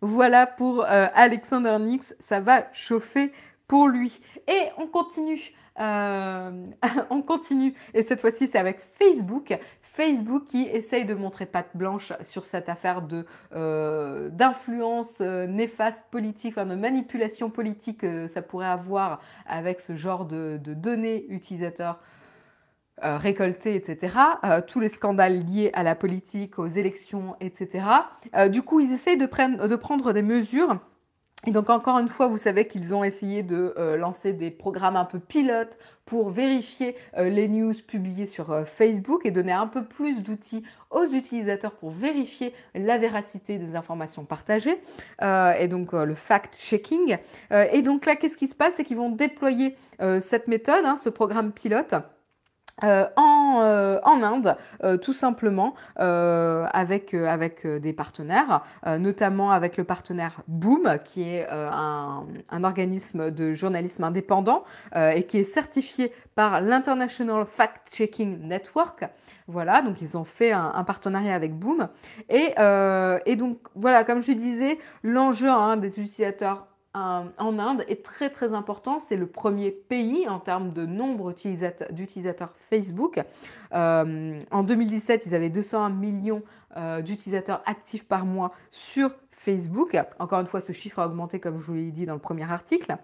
Voilà pour euh, Alexander Nix. Ça va chauffer pour lui. Et on continue. Euh, on continue. Et cette fois-ci, c'est avec Facebook. Facebook qui essaye de montrer patte blanche sur cette affaire euh, d'influence euh, néfaste politique, enfin de manipulation politique que ça pourrait avoir avec ce genre de, données utilisateurs euh, récoltées, etc. tous les scandales liés à la politique, aux élections, etc. du coup, ils essayent de, de prendre des mesures et donc encore une fois, vous savez qu'ils ont essayé de euh, lancer des programmes un peu pilotes pour vérifier euh, les news publiées sur euh, Facebook et donner un peu plus d'outils aux utilisateurs pour vérifier la véracité des informations partagées et donc le fact-checking. et donc là, qu'est-ce qui se passe? C'est qu'ils vont déployer cette méthode, hein, ce programme pilote euh, en, euh, en, Inde, euh, tout simplement, avec, avec des partenaires, notamment avec le partenaire Boom, qui est un, un, organisme de journalisme indépendant et qui est certifié par l'International Fact-Checking Network. Voilà, donc ils ont fait un, un partenariat avec Boom. Et, et, donc, voilà, comme je disais, l'enjeu hein, des utilisateurs en Inde est très très important. C'est le premier pays en termes de nombre d'utilisateurs Facebook. Euh, en 2017, ils avaient 201 millions euh, d'utilisateurs actifs par mois sur Facebook. Encore une fois, ce chiffre a augmenté comme je vous l'ai dit dans le premier article.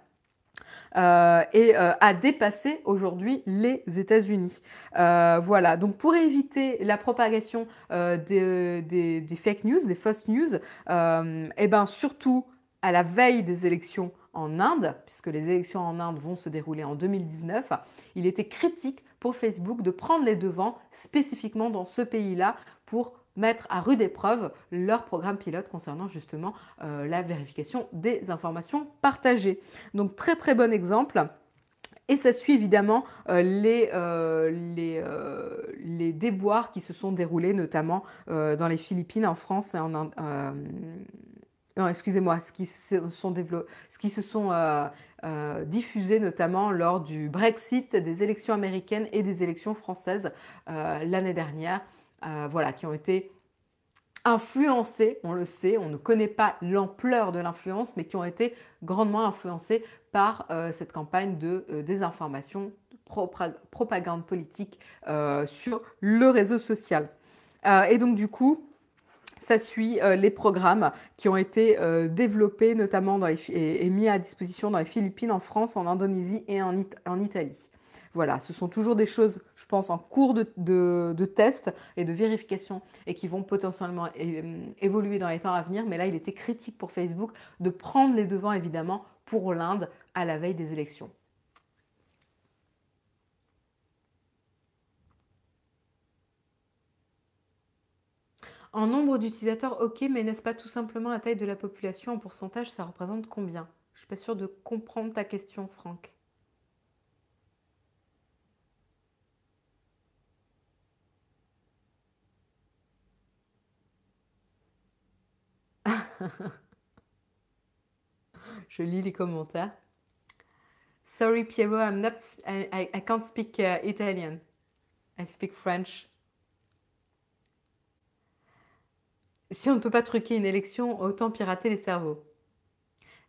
Euh, et a dépassé aujourd'hui les États-Unis. voilà, donc pour éviter la propagation des, fake news, des fausse news, et eh ben surtout à la veille des élections en Inde, puisque les élections en Inde vont se dérouler en 2019, il était critique pour Facebook de prendre les devants spécifiquement dans ce pays-là pour mettre à rude épreuve leur programme pilote concernant justement euh, la vérification des informations partagées. Donc très très bon exemple. Et ça suit évidemment euh, les, euh, les, les, déboires qui se sont déroulés notamment dans les Philippines, en France et en, Inde non, excusez-moi, ce qui se sont, se sont euh, euh, diffusés notamment lors du Brexit, des élections américaines et des élections françaises euh, l'année dernière, voilà, qui ont été influencés, on le sait, on ne connaît pas l'ampleur de l'influence, mais qui ont été grandement influencés par cette campagne de désinformation, de propagande politique sur le réseau social. et donc du coup, ça suit euh, les programmes qui ont été euh, développés notamment et, mis à disposition dans les Philippines, en France, en Indonésie et en, Italie. Voilà, ce sont toujours des choses, je pense, en cours de, de, test et de vérification et qui vont potentiellement évoluer dans les temps à venir. Mais là, il était critique pour Facebook de prendre les devants, évidemment, pour l'Inde à la veille des élections. En nombre d'utilisateurs, ok, mais n'est-ce pas tout simplement la taille de la population en pourcentage Ça représente combien? Je suis pas sûre de comprendre ta question, Franck. Je lis les commentaires. Sorry, Piero, I'm not, I, I, can't speak uh, Italian. I speak French. Si on ne peut pas truquer une élection, autant pirater les cerveaux.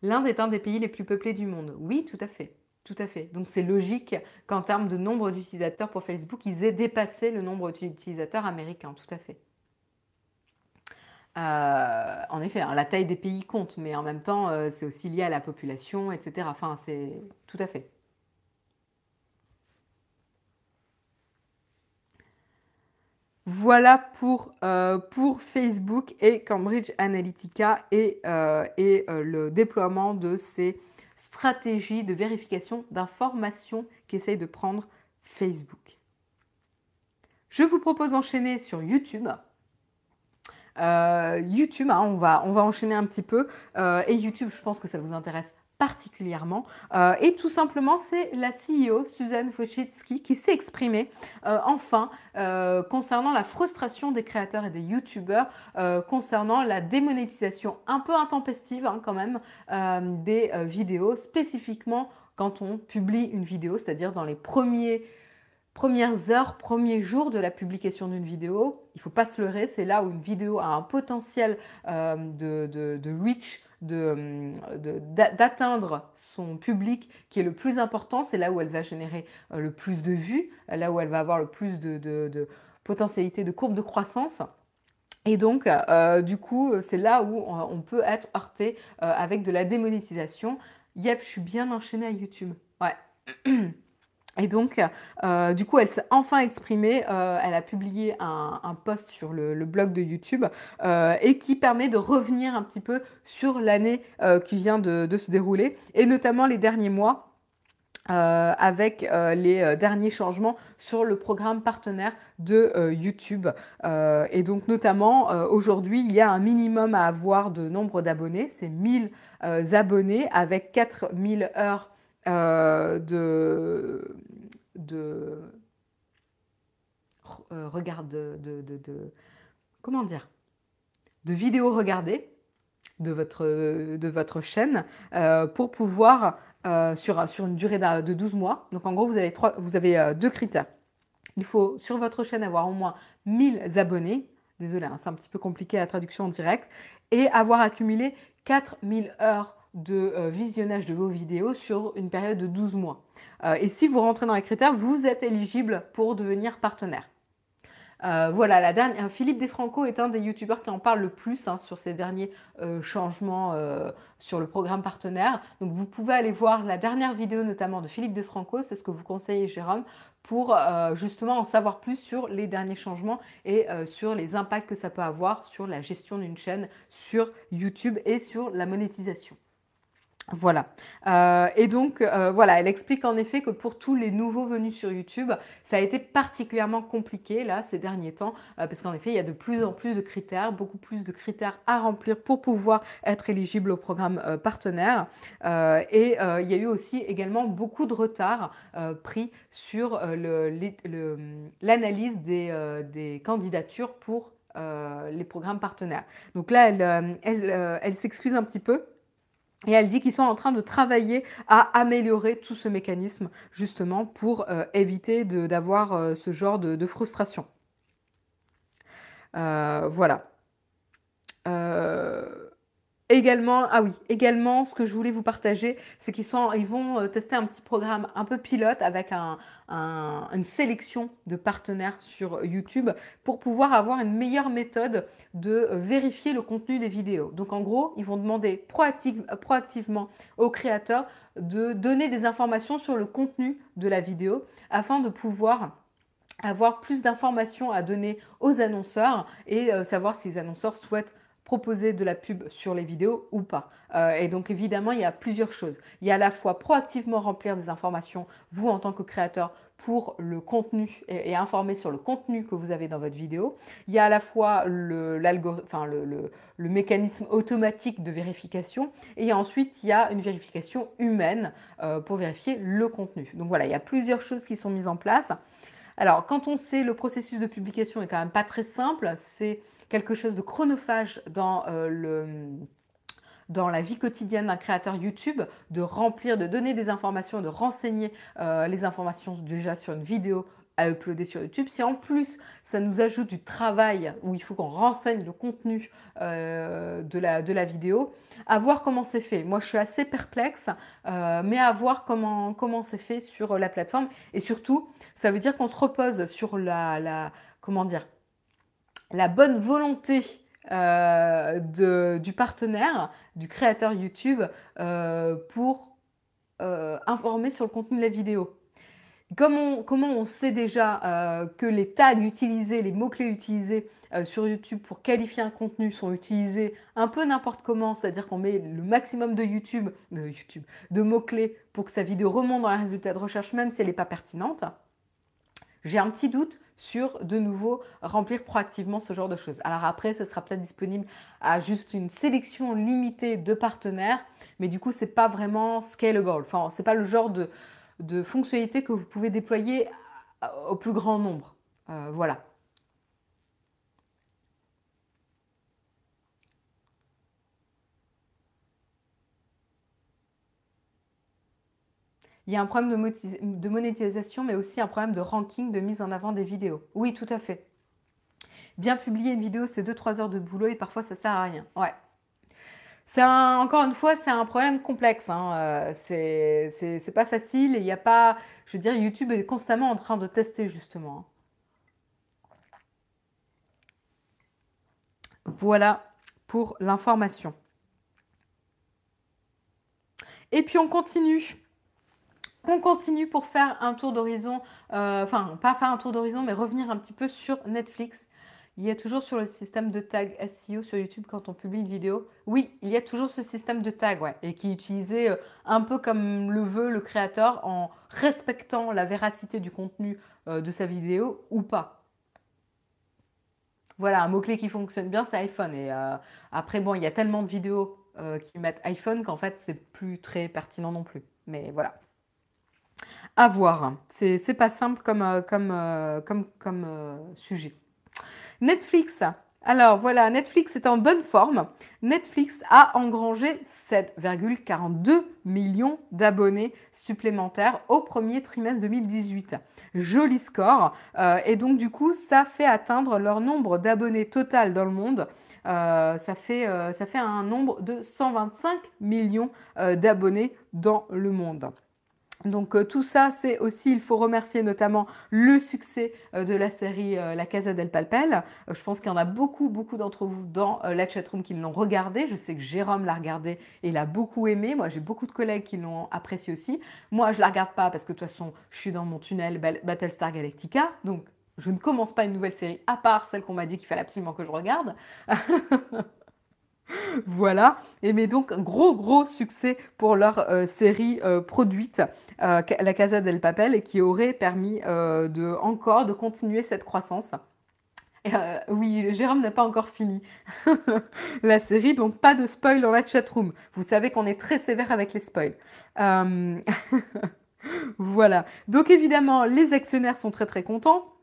L'Inde est un des pays les plus peuplés du monde. Oui, tout à fait. Tout à fait. Donc c'est logique qu'en termes de nombre d'utilisateurs pour Facebook, ils aient dépassé le nombre d'utilisateurs américains. Tout à fait. Euh, en effet, hein, la taille des pays compte, mais en même temps, euh, c'est aussi lié à la population, etc. Enfin, c'est tout à fait. Voilà pour, euh, pour, Facebook et Cambridge Analytica et, euh, euh, le déploiement de ces stratégies de vérification d'informations qu'essaye de prendre Facebook. Je vous propose d'enchaîner sur YouTube. YouTube, hein, on, va, on va enchaîner un petit peu. et YouTube, je pense que ça vous intéresse particulièrement. Euh, et tout simplement, c'est la CEO, Suzanne Wojcicki, qui s'est exprimée euh, enfin euh, concernant la frustration des créateurs et des YouTubeurs, concernant la démonétisation un peu intempestive hein, quand même des vidéos, spécifiquement quand on publie une vidéo, c'est-à-dire dans les premiers premières heures, premiers jours de la publication d'une vidéo. Il ne faut pas se leurrer, c'est là où une vidéo a un potentiel de, de, de, reach d'atteindre son public qui est le plus important, c'est là où elle va générer euh, le plus de vues, là où elle va avoir le plus de, potentialité de courbe de croissance. Et donc, euh, du coup, c'est là où on peut être heurté euh, avec de la démonétisation. Yep, je suis bien enchaînée à YouTube. Ouais. Et donc, euh, du coup, elle s'est enfin exprimée. Euh, elle a publié un, post sur le, blog de YouTube euh, et qui permet de revenir un petit peu sur l'année qui vient de, se dérouler et notamment les derniers mois. avec les derniers changements sur le programme partenaire de YouTube. et donc notamment, aujourd'hui, il y a un minimum à avoir de nombre d'abonnés, c'est 1000 abonnés avec 4000 heures de, de euh, regarde de, de, comment dire de vidéos regardées de votre, de votre chaîne euh, pour pouvoir sur, sur une durée de 12 mois. Donc en gros, vous avez, trois, vous avez deux critères. Il faut sur votre chaîne avoir au moins 1000 abonnés. Désolé, hein, c'est un petit peu compliqué la traduction en direct. Et avoir accumulé 4000 heures de visionnage de vos vidéos sur une période de 12 mois. et si vous rentrez dans les critères, vous êtes éligible pour devenir partenaire. Euh, voilà, la dernière, Philippe Desfranco est un des youtubeurs qui en parle le plus hein, sur ces derniers euh, changements euh, sur le programme partenaire. Donc vous pouvez aller voir la dernière vidéo notamment de Philippe Desfranco, c'est ce que vous conseillez Jérôme, pour justement en savoir plus sur les derniers changements et sur les impacts que ça peut avoir sur la gestion d'une chaîne sur YouTube et sur la monétisation. Voilà. Euh, et donc, euh, voilà, elle explique en effet que pour tous les nouveaux venus sur YouTube, ça a été particulièrement compliqué là ces derniers temps, euh, parce qu'en effet, il y a de plus en plus de critères, beaucoup plus de critères à remplir pour pouvoir être éligible au programme partenaire. et il y a eu aussi également beaucoup de retard pris sur l'analyse des, candidatures pour les programmes partenaires. Donc là, elle s'excuse un petit peu. Et elle dit qu'ils sont en train de travailler à améliorer tout ce mécanisme justement pour euh, éviter d'avoir euh, ce genre de, frustration. Euh, voilà. Également, ah également, ce que je voulais vous partager, c'est qu'ils ils vont euh, tester un petit programme un peu pilote avec une sélection de partenaires sur YouTube pour pouvoir avoir une meilleure méthode de vérifier le contenu des vidéos. Donc en gros, ils vont demander proactivement aux créateurs de donner des informations sur le contenu de la vidéo afin de pouvoir avoir plus d'informations à donner aux annonceurs et euh, savoir si les annonceurs souhaitent proposer de la pub sur les vidéos ou pas. Euh, et donc évidemment, il y a plusieurs choses. Il y a à la fois proactivement remplir des informations, vous en tant que créateur, pour le contenu et, informer sur le contenu que vous avez dans votre vidéo. Il y a à la fois le, le, mécanisme automatique de vérification et ensuite il y a une vérification humaine euh, pour vérifier le contenu. Donc voilà, il y a plusieurs choses qui sont mises en place. Alors quand on sait le processus de publication est quand même pas très simple, c'est quelque chose de chronophage dans euh, dans la vie quotidienne d'un créateur YouTube, de remplir, de donner des informations, de renseigner euh, les informations déjà sur une vidéo à uploader sur YouTube. Si en plus ça nous ajoute du travail où il faut qu'on renseigne le contenu euh, de, la, de la vidéo, à voir comment c'est fait. Moi je suis assez perplexe, mais à voir comment, comment c'est fait sur la plateforme. Et surtout, ça veut dire qu'on se repose sur la, la comment dire, la bonne volonté euh, du partenaire, du créateur YouTube, euh, pour euh, informer sur le contenu de la vidéo. Comment on, sait déjà que les tags utilisés, les mots-clés utilisés sur YouTube pour qualifier un contenu sont utilisés un peu n'importe comment, c'est-à-dire qu'on met le maximum de YouTube, de, YouTube, de mots-clés pour que sa vidéo remonte dans les résultats de recherche, même si elle n'est pas pertinente J'ai un petit doute sur de nouveau remplir proactivement ce genre de choses. Alors après, ce sera peut-être disponible à juste une sélection limitée de partenaires, mais du coup, c'est pas vraiment scalable. Enfin, c'est pas le genre de, de fonctionnalité que vous pouvez déployer au plus grand nombre. Euh, voilà. Il y a un problème de monétisation, mais aussi un problème de ranking, de mise en avant des vidéos. Oui, tout à fait. Bien publier une vidéo, c'est 2-3 heures de boulot et parfois ça sert à rien. Ouais. Encore une fois, c'est un problème complexe. Hein. Euh, c'est pas facile et il n'y a pas. Je veux dire, YouTube est constamment en train de tester justement. Voilà pour l'information. Et puis on continue on continue pour faire un tour d'horizon, euh, enfin pas faire un tour d'horizon, mais revenir un petit peu sur Netflix. Il y a toujours sur le système de tag SEO sur YouTube quand on publie une vidéo. Oui, il y a toujours ce système de tag, ouais, et qui est utilisé euh, un peu comme le veut le créateur en respectant la véracité du contenu euh, de sa vidéo ou pas. Voilà, un mot-clé qui fonctionne bien, c'est iPhone. Et après, bon, il y a tellement de vidéos qui mettent iPhone qu'en fait, c'est plus très pertinent non plus. Mais voilà C'est pas simple comme, euh, euh, euh, sujet. Netflix. Alors voilà, Netflix est en bonne forme. Netflix a engrangé 7,42 millions d'abonnés supplémentaires au premier trimestre 2018. Joli score. et donc du coup, ça fait atteindre leur nombre d'abonnés total dans le monde ça fait un nombre de 125 millions d'abonnés dans le monde. Donc euh, tout ça, c'est aussi, il faut remercier notamment le succès euh, de la série euh, La Casa del Palpel. je pense qu'il y en a beaucoup, beaucoup d'entre vous dans la chatroom qui l'ont regardé. Je sais que Jérôme l'a regardé et l'a beaucoup aimé. Moi, j'ai beaucoup de collègues qui l'ont apprécié aussi. Moi, je la regarde pas parce que de toute façon, je suis dans mon tunnel Battlestar Galactica. Donc, je ne commence pas une nouvelle série à part celle qu'on m'a dit qu'il fallait absolument que je regarde. voilà. Et mais donc, gros, gros succès pour leur euh, série euh, produite, euh, La Casa del Papel, et qui aurait permis de, encore de continuer cette croissance. oui, Jérôme n'a pas encore fini la série, donc pas de spoil dans la chatroom. Vous savez qu'on est très sévère avec les spoils. voilà. Donc évidemment, les actionnaires sont très très contents.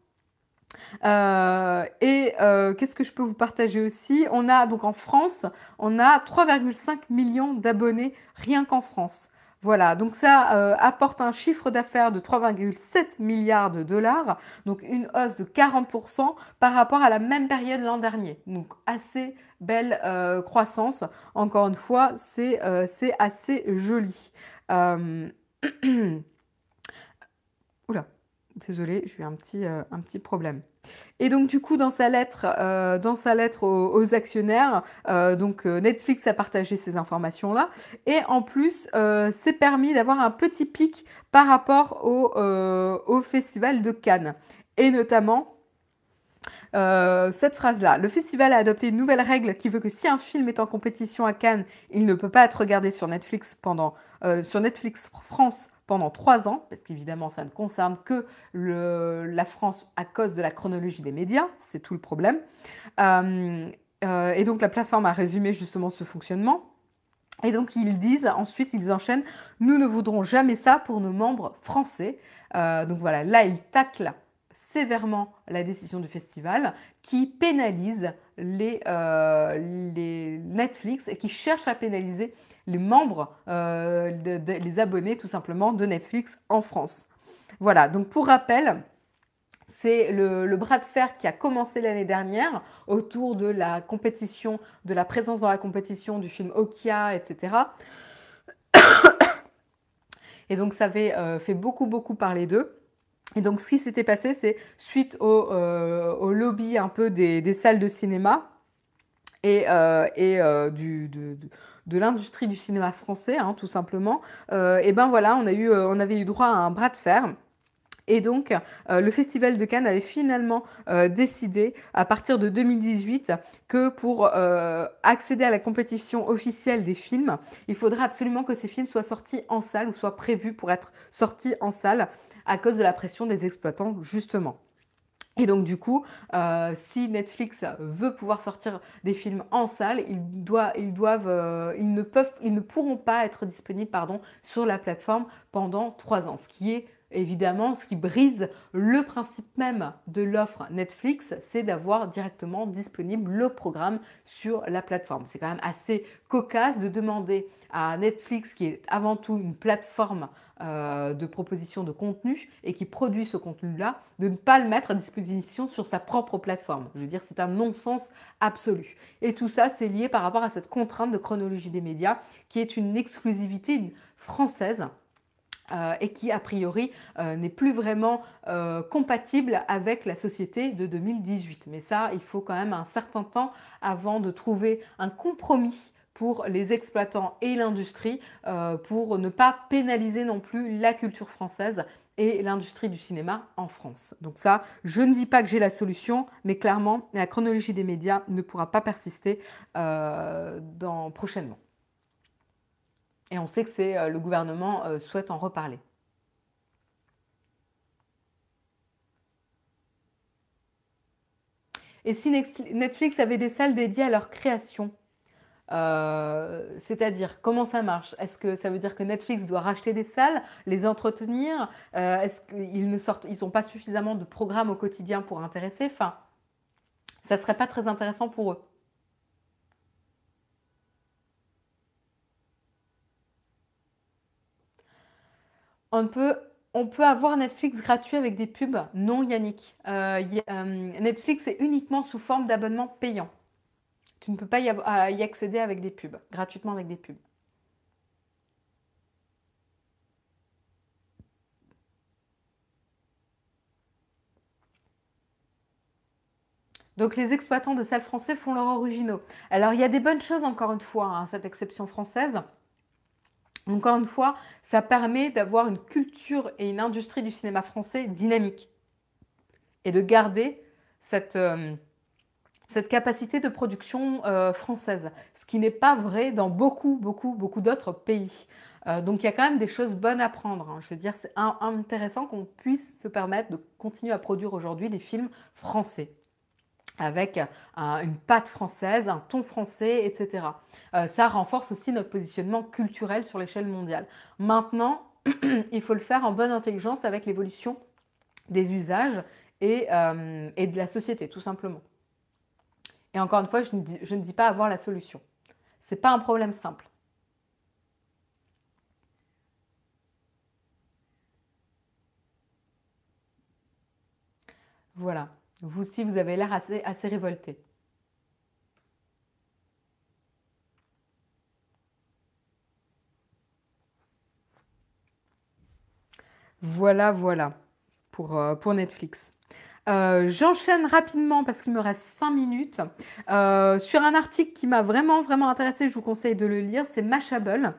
Euh, et euh, qu'est-ce que je peux vous partager aussi? On a donc en France, on a 3,5 millions d'abonnés rien qu'en France. Voilà, donc ça euh, apporte un chiffre d'affaires de 3,7 milliards de dollars, donc une hausse de 40% par rapport à la même période l'an dernier. Donc assez belle croissance. Encore une fois, c'est assez joli. Oula, désolé, j'ai eu un petit, un petit problème. Et donc du coup, dans sa lettre, euh, aux, actionnaires, euh, donc euh, Netflix a partagé ces informations-là. Et en plus, c'est permis d'avoir un petit pic par rapport au, au festival de Cannes. Et notamment, cette phrase-là. Le festival a adopté une nouvelle règle qui veut que si un film est en compétition à Cannes, il ne peut pas être regardé sur Netflix pendant sur Netflix France pendant trois ans, parce qu'évidemment ça ne concerne que la France à cause de la chronologie des médias, c'est tout le problème. Euh, euh, et donc la plateforme a résumé justement ce fonctionnement. Et donc ils disent ensuite, ils enchaînent, nous ne voudrons jamais ça pour nos membres français. Euh, donc voilà, là ils taclent sévèrement la décision du festival qui pénalise les, les Netflix et qui cherche à pénaliser les membres, euh, les abonnés tout simplement de Netflix en France. Voilà, donc pour rappel, c'est le, bras de fer qui a commencé l'année dernière autour de la compétition, de la présence dans la compétition du film Okia, etc. Et donc ça avait euh, fait beaucoup, beaucoup parler d'eux. Et donc ce qui s'était passé, c'est suite au, euh, lobby un peu des, salles de cinéma et, du, de l'industrie du cinéma français, hein, tout simplement, euh, et ben voilà, on, a eu, euh, on avait eu droit à un bras de fer. Et donc, euh, le Festival de Cannes avait finalement décidé, à partir de 2018, que pour accéder à la compétition officielle des films, il faudrait absolument que ces films soient sortis en salle ou soient prévus pour être sortis en salle à cause de la pression des exploitants, justement. Et donc du coup, euh, si Netflix veut pouvoir sortir des films en salle, ils, euh, ne, peuvent, pourront pas être disponibles sur la plateforme pendant trois ans, ce qui est évidemment ce qui brise le principe même de l'offre Netflix, c'est d'avoir directement disponible le programme sur la plateforme. C'est quand même assez cocasse de demander à Netflix, qui est avant tout une plateforme euh, de proposition de contenu et qui produit ce contenu-là, de ne pas le mettre à disposition sur sa propre plateforme. Je veux dire, c'est un non-sens absolu. Et tout ça, c'est lié par rapport à cette contrainte de chronologie des médias, qui est une exclusivité française. Euh, et qui a priori euh, n'est plus vraiment compatible avec la société de 2018. Mais ça, il faut quand même un certain temps avant de trouver un compromis pour les exploitants et l'industrie euh, pour ne pas pénaliser non plus la culture française et l'industrie du cinéma en France. Donc ça, je ne dis pas que j'ai la solution, mais clairement, la chronologie des médias ne pourra pas persister euh, prochainement. Et on sait que c'est euh, le gouvernement souhaite en reparler. Et si Netflix avait des salles dédiées à leur création euh, c'est-à-dire, comment ça marche? Est-ce que ça veut dire que Netflix doit racheter des salles, les entretenir? Euh, Est-ce qu'ils ne n'ont pas suffisamment de programmes au quotidien pour intéresser? Enfin, ça serait pas très intéressant pour eux. On peut, avoir Netflix gratuit avec des pubs Non, Yannick. Euh, Netflix est uniquement sous forme d'abonnement payant. tu ne peux pas y, accéder avec des pubs, gratuitement avec des pubs. Donc les exploitants de salles français font leurs originaux. Alors il y a des bonnes choses encore une fois, hein, cette exception française. Encore une fois, ça permet d'avoir une culture et une industrie du cinéma français dynamique et de garder cette, euh, capacité de production euh, française, ce qui n'est pas vrai dans beaucoup, beaucoup, beaucoup d'autres pays. Euh, donc il y a quand même des choses bonnes à prendre. Hein. Je veux dire, c'est intéressant qu'on puisse se permettre de continuer à produire aujourd'hui des films français avec une patte française, un ton français, etc. Euh, ça renforce aussi notre positionnement culturel sur l'échelle mondiale. Maintenant, il faut le faire en bonne intelligence avec l'évolution des usages et, euh, de la société, tout simplement. Et encore une fois, je ne dis, je ne dis pas avoir la solution. Ce n'est pas un problème simple. Voilà. Vous aussi, vous avez l'air assez, révolté. Voilà, voilà, pour, euh, Netflix. Euh, j'enchaîne rapidement parce qu'il me reste 5 minutes euh, sur un article qui m'a vraiment, vraiment intéressé. Je vous conseille de le lire. C'est Mashable.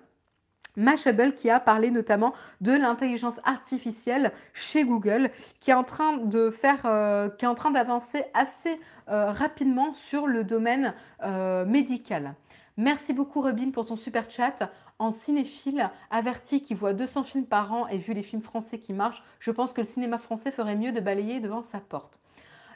Mashable qui a parlé notamment de l'intelligence artificielle chez Google, qui est en train de faire, euh, qui est en train d'avancer assez euh, rapidement sur le domaine euh, médical. Merci beaucoup Robin pour ton super chat. En cinéphile, averti qui voit 200 films par an et vu les films français qui marchent, je pense que le cinéma français ferait mieux de balayer devant sa porte.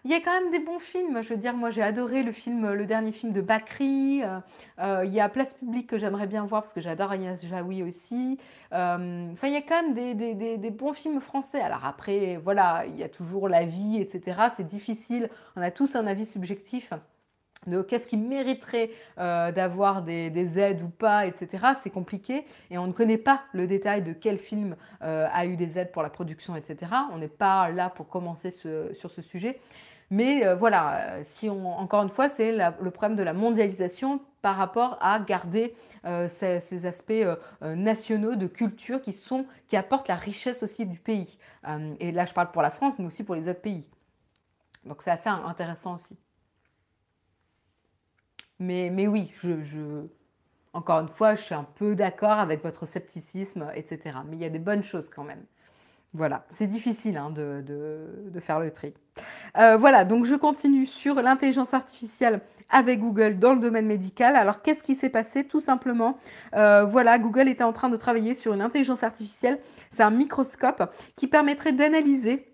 Il y a quand même des bons films. Je veux dire, moi j'ai adoré le film, le dernier film de Bakri. Euh, euh, il y a Place Publique que j'aimerais bien voir parce que j'adore Agnès Jaoui aussi. Euh, enfin, il y a quand même des, des, bons films français. Alors après, voilà, il y a toujours la vie, etc. C'est difficile. On a tous un avis subjectif de qu'est-ce qui mériterait d'avoir des, aides ou pas, etc. C'est compliqué et on ne connaît pas le détail de quel film a eu des aides pour la production, etc. On n'est pas là pour commencer sur ce sujet. Mais euh, voilà, euh, si on, encore une fois, c'est le problème de la mondialisation par rapport à garder euh, ces, aspects nationaux de culture qui, sont, qui apportent la richesse aussi du pays. et là, je parle pour la France, mais aussi pour les autres pays. Donc c'est assez intéressant aussi. Mais, mais oui, je, encore une fois, je suis un peu d'accord avec votre scepticisme, etc. Mais il y a des bonnes choses quand même. Voilà, c'est difficile hein, de, de, faire le tri. Euh, voilà, donc je continue sur l'intelligence artificielle avec Google dans le domaine médical. Alors qu'est-ce qui s'est passé Tout simplement, euh, voilà, Google était en train de travailler sur une intelligence artificielle. C'est un microscope qui permettrait d'analyser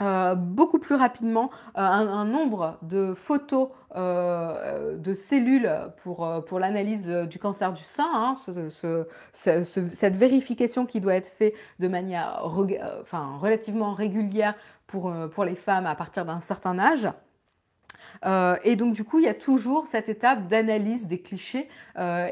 euh, beaucoup plus rapidement un, nombre de photos de cellules pour, euh, pour l'analyse du cancer du sein, hein, cette vérification qui doit être faite de manière enfin, relativement régulière pour, euh, pour les femmes à partir d'un certain âge. et donc du coup, il y a toujours cette étape d'analyse des clichés.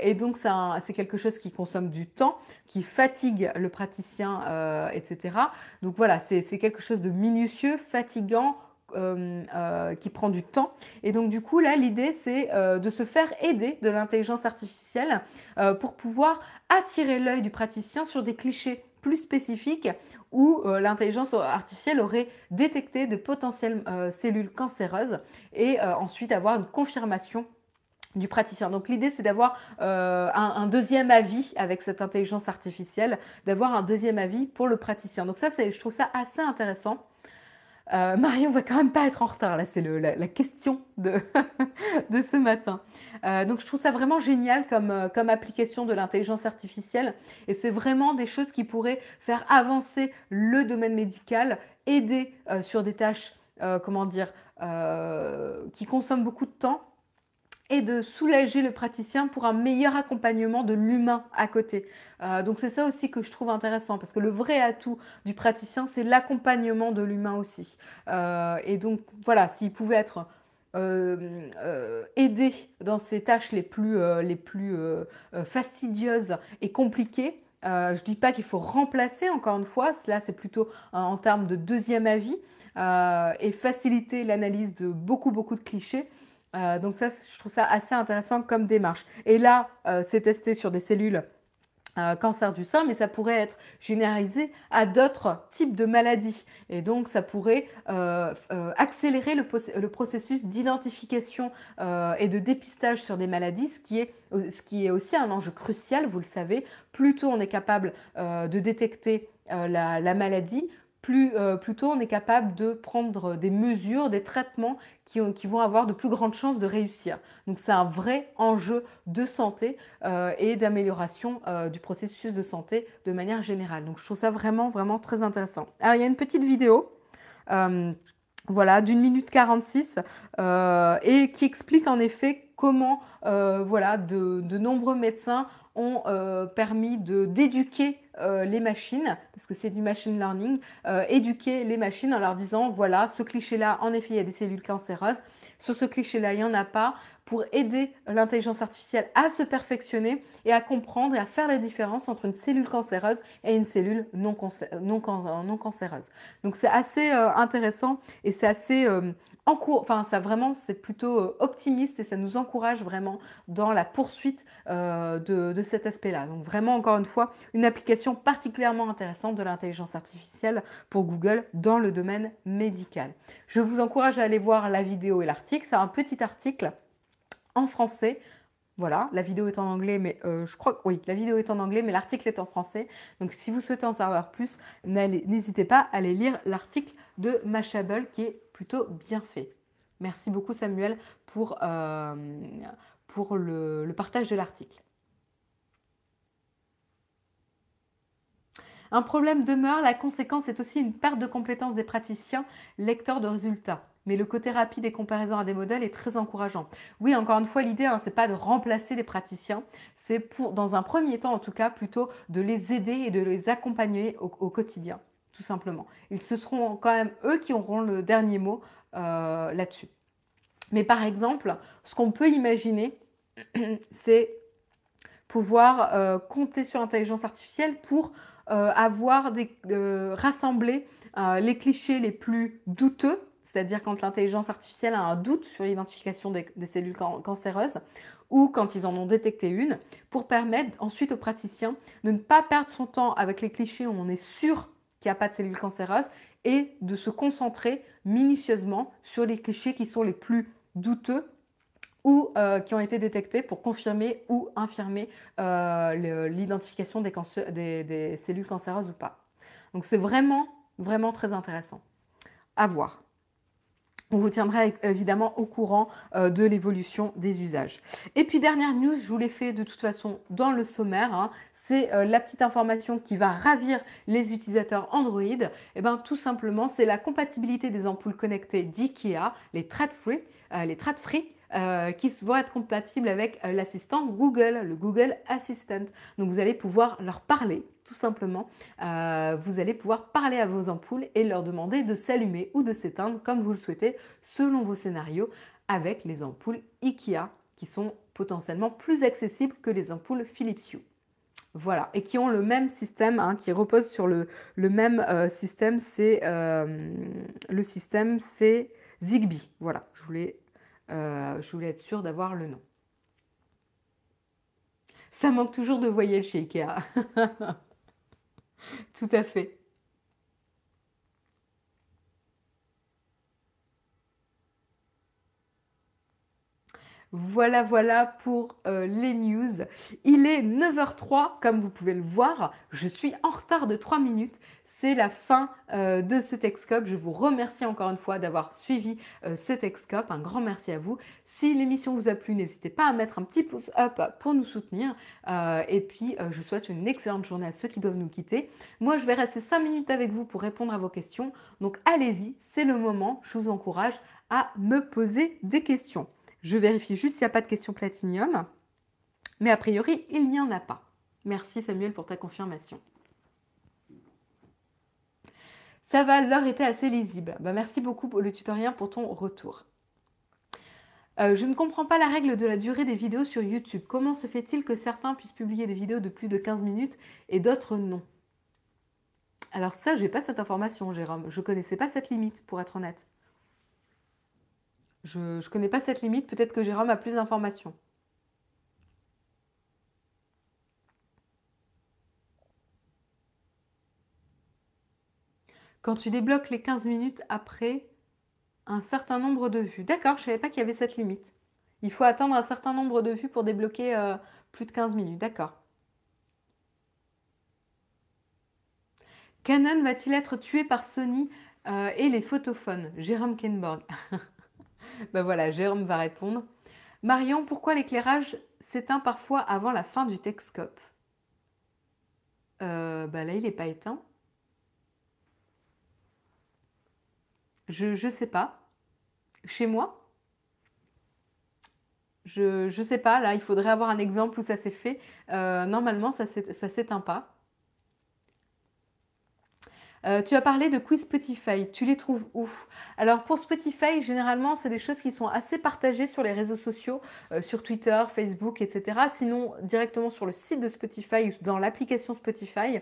et donc c'est quelque chose qui consomme du temps, qui fatigue le praticien, etc. Donc voilà, c'est quelque chose de minutieux, fatigant, euh, euh, qui prend du temps. Et donc du coup, là, l'idée, c'est euh, de se faire aider de l'intelligence artificielle pour pouvoir attirer l'œil du praticien sur des clichés plus spécifiques où l'intelligence artificielle aurait détecté de potentielles cellules cancéreuses et ensuite avoir une confirmation du praticien. Donc l'idée c'est d'avoir un, un, deuxième avis avec cette intelligence artificielle, d'avoir un deuxième avis pour le praticien. Donc ça, je trouve ça assez intéressant. Euh, Marion va quand même pas être en retard, là, c'est la, question de, ce matin. Euh, donc je trouve ça vraiment génial comme, euh, comme application de l'intelligence artificielle et c'est vraiment des choses qui pourraient faire avancer le domaine médical, aider sur des tâches, comment dire, qui consomment beaucoup de temps et de soulager le praticien pour un meilleur accompagnement de l'humain à côté. Euh, donc c'est ça aussi que je trouve intéressant parce que le vrai atout du praticien, c'est l'accompagnement de l'humain aussi. Euh, et donc voilà, s'il pouvait être euh, aidé dans ces tâches les plus, les plus fastidieuses et compliquées, je ne dis pas qu'il faut remplacer, encore une fois, là c'est plutôt en termes de deuxième avis, et faciliter l'analyse de beaucoup, beaucoup de clichés. Euh, donc ça, je trouve ça assez intéressant comme démarche. Et là, c'est testé sur des cellules cancer du sein, mais ça pourrait être généralisé à d'autres types de maladies. Et donc, ça pourrait accélérer le, processus d'identification et de dépistage sur des maladies, ce qui est aussi un enjeu crucial, vous le savez. Plus tôt on est capable de détecter la, maladie, plus, euh, tôt on est capable de prendre des mesures, des traitements qui, vont avoir de plus grandes chances de réussir. Donc c'est un vrai enjeu de santé euh, et d'amélioration euh, du processus de santé de manière générale. Donc je trouve ça vraiment, vraiment très intéressant. Alors il y a une petite vidéo. voilà, d'une minute 46, et qui explique en effet comment voilà, de nombreux médecins ont euh, permis d'éduquer euh, les machines, parce que c'est du machine learning, euh, éduquer les machines en leur disant, voilà, ce cliché-là, en effet, il y a des cellules cancéreuses, sur ce cliché-là, il n'y en a pas, pour aider l'intelligence artificielle à se perfectionner et à comprendre et à faire la différence entre une cellule cancéreuse et une cellule non, non, non cancéreuse. Donc c'est assez intéressant et c'est assez enfin ça vraiment c'est plutôt euh, optimiste et ça nous encourage vraiment dans la poursuite euh, de, cet aspect-là. Donc vraiment encore une fois une application particulièrement intéressante de l'intelligence artificielle pour Google dans le domaine médical. Je vous encourage à aller voir la vidéo et l'article. C'est un petit article en français. Voilà, la vidéo est en anglais, mais euh, je crois que oui, la vidéo est en anglais, mais l'article est en français. Donc si vous souhaitez en savoir plus, n'hésitez pas à aller lire l'article de Mashable qui est plutôt bien fait. Merci beaucoup Samuel pour, euh, pour le, partage de l'article. Un problème demeure, la conséquence est aussi une perte de compétences des praticiens lecteurs de résultats. Mais le côté rapide et comparaison à des modèles est très encourageant. Oui, encore une fois, l'idée, hein, ce n'est pas de remplacer les praticiens, c'est pour, dans un premier temps en tout cas, plutôt de les aider et de les accompagner au, quotidien, tout simplement. Ils ce seront quand même eux qui auront le dernier mot euh, là-dessus. Mais par exemple, ce qu'on peut imaginer, c'est pouvoir euh, compter sur l'intelligence artificielle pour euh, avoir des, rassembler les clichés les plus douteux, c'est-à-dire quand l'intelligence artificielle a un doute sur l'identification des, cellules cancéreuses ou quand ils en ont détecté une, pour permettre ensuite aux praticiens de ne pas perdre son temps avec les clichés où on est sûr qu'il n'y a pas de cellules cancéreuses et de se concentrer minutieusement sur les clichés qui sont les plus douteux ou euh, qui ont été détectés pour confirmer ou infirmer euh, l'identification des, des, cellules cancéreuses ou pas. Donc c'est vraiment, vraiment très intéressant. À voir. On vous tiendra évidemment au courant euh, de l'évolution des usages. Et puis dernière news, je vous l'ai fait de toute façon dans le sommaire, hein, c'est euh, la petite information qui va ravir les utilisateurs Android. Et eh bien tout simplement, c'est la compatibilité des ampoules connectées d'IKEA, les thread-free, euh, les thread-free qui vont être compatibles avec l'assistant Google, le Google Assistant. Donc vous allez pouvoir leur parler tout simplement, euh, vous allez pouvoir parler à vos ampoules et leur demander de s'allumer ou de s'éteindre comme vous le souhaitez selon vos scénarios avec les ampoules IKEA qui sont potentiellement plus accessibles que les ampoules Philips Hue. Voilà, et qui ont le même système, hein, qui repose sur le, même euh, système, c'est euh, le système c'est Zigbee. Voilà, je voulais, je voulais être sûre d'avoir le nom. Ça manque toujours de voyelles chez Ikea. Tout à fait. Voilà, voilà pour euh, les news. Il est 9h03, comme vous pouvez le voir. Je suis en retard de 3 minutes c'est la fin euh, de ce Texcope. Je vous remercie encore une fois d'avoir suivi euh, ce Texcope. Un grand merci à vous. Si l'émission vous a plu, n'hésitez pas à mettre un petit pouce up pour nous soutenir. Euh, et puis, je souhaite une excellente journée à ceux qui doivent nous quitter. Moi, je vais rester 5 minutes avec vous pour répondre à vos questions. Donc, allez-y, c'est le moment. Je vous encourage à me poser des questions. Je vérifie juste s'il n'y a pas de questions platinium. Mais a priori, il n'y en a pas. Merci Samuel pour ta confirmation. Ça va, l'heure était assez lisible. Bah, merci beaucoup pour le tutoriel pour ton retour. Euh, je ne comprends pas la règle de la durée des vidéos sur YouTube. Comment se fait-il que certains puissent publier des vidéos de plus de 15 minutes et d'autres non? Alors ça, je n'ai pas cette information, Jérôme. Je ne connaissais pas cette limite, pour être honnête. Je ne connais pas cette limite, peut-être que Jérôme a plus d'informations. Quand tu débloques les 15 minutes après un certain nombre de vues. D'accord, je ne savais pas qu'il y avait cette limite. Il faut attendre un certain nombre de vues pour débloquer euh, plus de 15 minutes. D'accord. Canon va-t-il être tué par Sony euh, et les photophones? Jérôme Kenborg. ben voilà, Jérôme va répondre. Marion, pourquoi l'éclairage s'éteint parfois avant la fin du Texcope? Euh, bah Là, il n'est pas éteint. Je ne sais pas. Chez moi Je ne sais pas. Là, il faudrait avoir un exemple où ça s'est fait. Euh, normalement, ça ne s'éteint pas. Euh, tu as parlé de quiz Spotify. Tu les trouves où? Alors pour Spotify, généralement, c'est des choses qui sont assez partagées sur les réseaux sociaux, euh, sur Twitter, Facebook, etc. Sinon, directement sur le site de Spotify ou dans l'application Spotify.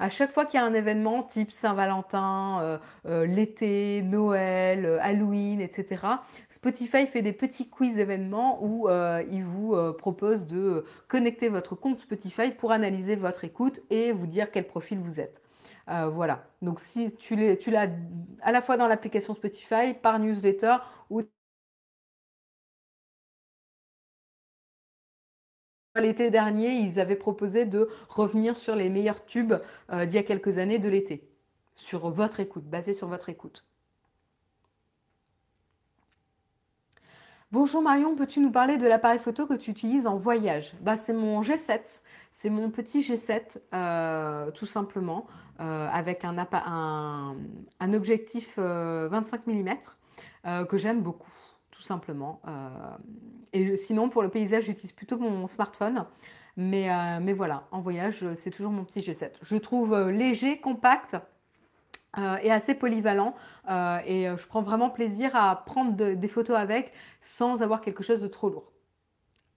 À chaque fois qu'il y a un événement type Saint-Valentin, euh, l'été, Noël, Halloween, etc., Spotify fait des petits quiz événements où il vous propose de connecter votre compte Spotify pour analyser votre écoute et vous dire quel profil vous êtes. Euh, voilà. Donc si tu l'as à la fois dans l'application Spotify, par newsletter ou L'été dernier, ils avaient proposé de revenir sur les meilleurs tubes euh, d'il y a quelques années de l'été, sur votre écoute, basé sur votre écoute. Bonjour Marion, peux-tu nous parler de l'appareil photo que tu utilises en voyage? Bah, C'est mon G7, c'est mon petit G7 euh, tout simplement. Euh, avec un, objectif 25 euh, mm que j'aime beaucoup, tout simplement. et sinon, pour le paysage, j'utilise plutôt mon smartphone. Mais, mais, voilà, en voyage, c'est toujours mon petit G7. Je trouve léger, compact et assez polyvalent. et je prends vraiment plaisir à prendre des photos avec sans avoir quelque chose de trop lourd.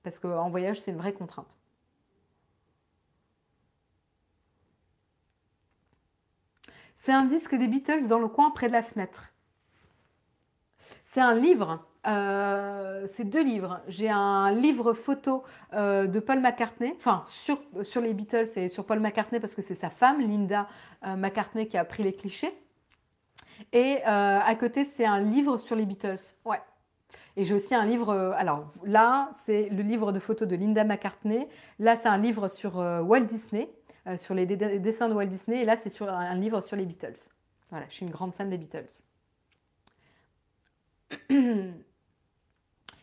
Parce qu'en voyage, c'est une vraie contrainte. C'est un disque des Beatles dans le coin près de la fenêtre. C'est un livre. Euh, c'est deux livres. J'ai un livre photo euh, de Paul McCartney, enfin sur, les Beatles et sur Paul McCartney parce que c'est sa femme, Linda euh, McCartney, qui a pris les clichés. Et à côté, c'est un livre sur les Beatles. Ouais. Et j'ai aussi un livre, alors là, c'est le livre de photos de Linda McCartney. Là, c'est un livre sur Walt Disney. Euh, sur les dessins de Walt Disney. Et là, c'est sur un, livre sur les Beatles. Voilà, je suis une grande fan des Beatles.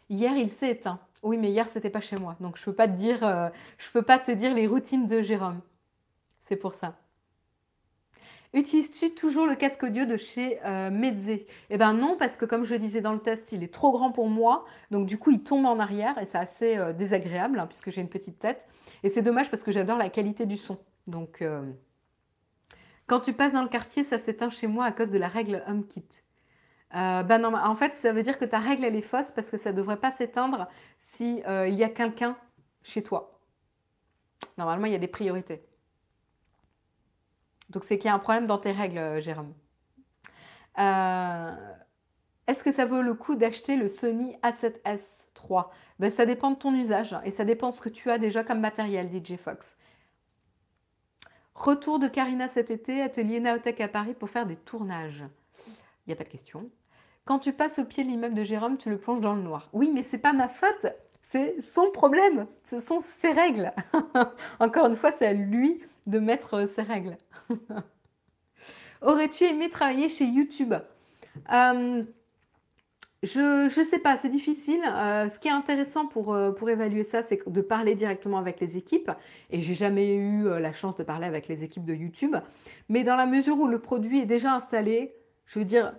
hier, il s'est éteint. Oui, mais hier, c'était pas chez moi. Donc, je peux pas te dire, euh, peux pas te dire les routines de Jérôme. C'est pour ça. Utilises-tu toujours le casque audio de chez euh, Eh bien non, parce que comme je disais dans le test, il est trop grand pour moi. Donc du coup, il tombe en arrière et c'est assez euh, désagréable hein, puisque j'ai une petite tête. Et c'est dommage parce que j'adore la qualité du son. Donc, euh, quand tu passes dans le quartier, ça s'éteint chez moi à cause de la règle HomeKit. Euh, ben en fait, ça veut dire que ta règle, elle est fausse parce que ça ne devrait pas s'éteindre s'il euh, y a quelqu'un chez toi. Normalement, il y a des priorités. Donc, c'est qu'il y a un problème dans tes règles, Jérôme. Est-ce que ça vaut le coup d'acheter le Sony A7S III ben, Ça dépend de ton usage et ça dépend de ce que tu as déjà comme matériel, DJ Fox. Retour de Karina cet été, atelier Naotech à Paris pour faire des tournages. Il n'y a pas de question. Quand tu passes au pied de l'immeuble de Jérôme, tu le plonges dans le noir. Oui, mais c'est pas ma faute, c'est son problème, ce sont ses règles. Encore une fois, c'est à lui de mettre ses règles. Aurais-tu aimé travailler chez YouTube? Euh, je ne sais pas, c'est difficile. Euh, ce qui est intéressant pour, euh, pour évaluer ça, c'est de parler directement avec les équipes. Et j'ai jamais eu euh, la chance de parler avec les équipes de YouTube. Mais dans la mesure où le produit est déjà installé, je veux dire,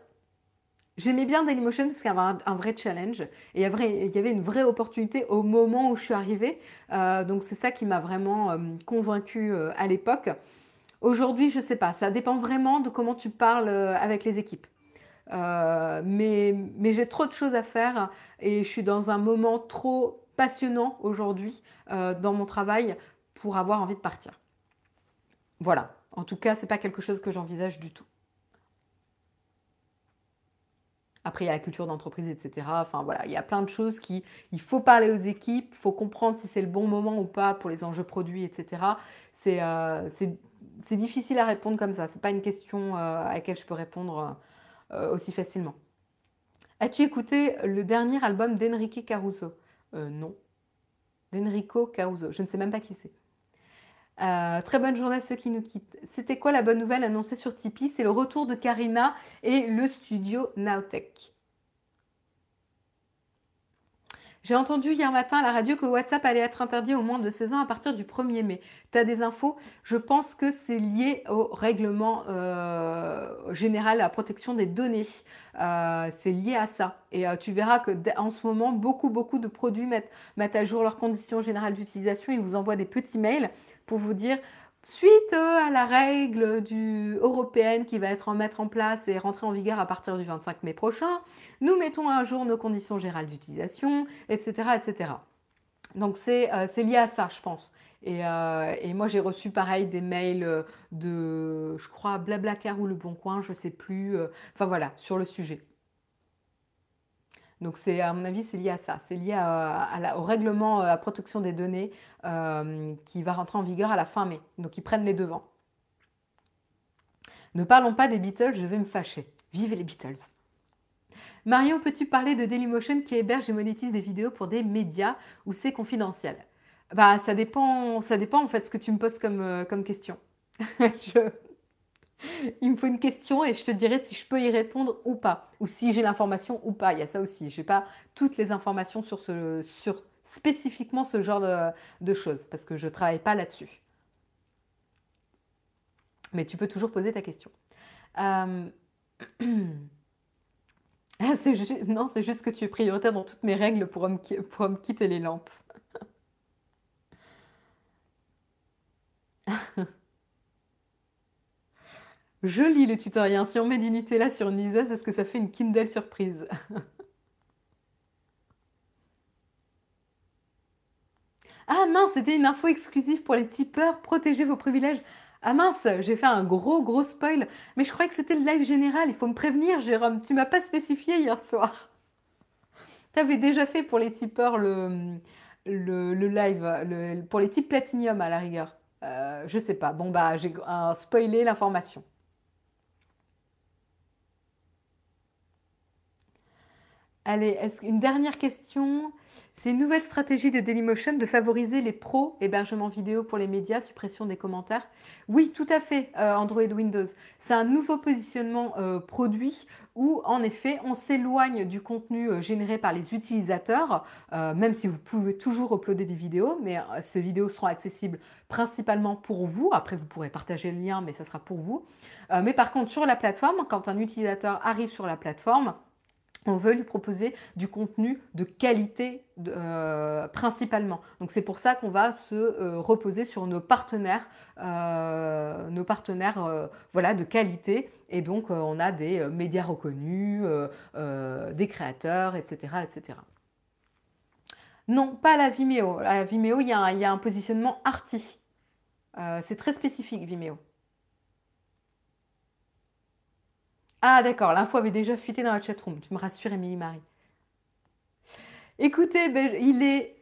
j'aimais bien Dailymotion parce qu'il y avait un, vrai challenge. Et il y, avait, il y avait une vraie opportunité au moment où je suis arrivée. donc c'est ça qui m'a vraiment convaincue à l'époque. Aujourd'hui, je ne sais pas. Ça dépend vraiment de comment tu parles avec les équipes. Euh, mais, j'ai trop de choses à faire et je suis dans un moment trop passionnant aujourd'hui euh, dans mon travail pour avoir envie de partir. Voilà. En tout cas, c'est pas quelque chose que j'envisage du tout. Après, il y a la culture d'entreprise, etc. Enfin voilà, il y a plein de choses qui, il faut parler aux équipes, il faut comprendre si c'est le bon moment ou pas pour les enjeux produits, etc. Euh, c'est difficile à répondre comme ça. C'est pas une question à laquelle je peux répondre euh, aussi facilement. As-tu écouté le dernier album d'Enrique Caruso? Non. D'Enrico Caruso. Je ne sais même pas qui c'est. très bonne journée à ceux qui nous quittent. C'était quoi la bonne nouvelle annoncée sur Tipeee? C'est le retour de Karina et le studio Nowtech. J'ai entendu hier matin à la radio que WhatsApp allait être interdit au moins de 16 ans à partir du 1er mai. Tu as des infos? Je pense que c'est lié au règlement euh, général à la protection des données. Euh, c'est lié à ça. Et euh, tu verras que en ce moment, beaucoup, beaucoup de produits mettent, mettent à jour leurs conditions générales d'utilisation. Ils vous envoient des petits mails pour vous dire Suite à la règle du, européenne qui va être en mettre en place et rentrer en vigueur à partir du 25 mai prochain, nous mettons à jour nos conditions générales d'utilisation, etc., etc. Donc euh, c'est lié à ça, je pense. Et, euh, et moi j'ai reçu pareil des mails de, je crois, Blablacar ou Le Bon Coin, je sais plus. Euh, enfin voilà, sur le sujet. Donc c'est à mon avis c'est lié à ça, c'est lié au règlement euh, à protection des données euh, qui va rentrer en vigueur à la fin mai. Donc ils prennent les devants. Ne parlons pas des Beatles, je vais me fâcher. Vive les Beatles. Marion, peux-tu parler de Dailymotion qui héberge et monétise des vidéos pour des médias ou c'est confidentiel? Bah ça dépend, ça dépend en fait ce que tu me poses comme, euh, comme question. je, il me faut une question et je te dirai si je peux y répondre ou pas, ou si j'ai l'information ou pas. Il y a ça aussi. Je n'ai pas toutes les informations sur, ce, sur spécifiquement ce genre de, choses parce que je ne travaille pas là-dessus. Mais tu peux toujours poser ta question. Euh, ah, non, c'est juste que tu es prioritaire dans toutes mes règles pour pour me quitter les lampes. Je lis le tutoriel. Si on met du Nutella sur une liseuse, est-ce que ça fait une Kindle surprise Ah mince, c'était une info exclusive pour les tipeurs. Protégez vos privilèges. Ah mince, j'ai fait un gros gros spoil. Mais je croyais que c'était le live général. Il faut me prévenir, Jérôme. Tu m'as pas spécifié hier soir. Tu avais déjà fait pour les tipeurs le, live, pour les types platinium à la rigueur. Euh, je sais pas. Bon bah j'ai spoilé l'information. Allez, une dernière question? C'est une nouvelle stratégie de Dailymotion de favoriser les pros, hébergement vidéo pour les médias, suppression des commentaires. Oui, tout à fait, euh, Android Windows. C'est un nouveau positionnement euh, produit où, en effet, on s'éloigne du contenu euh, généré par les utilisateurs, même si vous pouvez toujours uploader des vidéos, mais ces vidéos seront accessibles principalement pour vous. Après, vous pourrez partager le lien, mais ça sera pour vous. mais par contre, sur la plateforme, quand un utilisateur arrive sur la plateforme, on veut lui proposer du contenu de qualité euh, principalement. Donc c'est pour ça qu'on va se euh, reposer sur nos partenaires, euh, nos partenaires voilà, de qualité. Et donc on a des médias reconnus, des créateurs, etc., etc. Non, pas la Vimeo. La Vimeo, il y a un positionnement arty. c'est très spécifique Vimeo. Ah d'accord, l'info avait déjà fuité dans la chatroom. Tu me rassures, Émilie Marie. Écoutez, ben, il est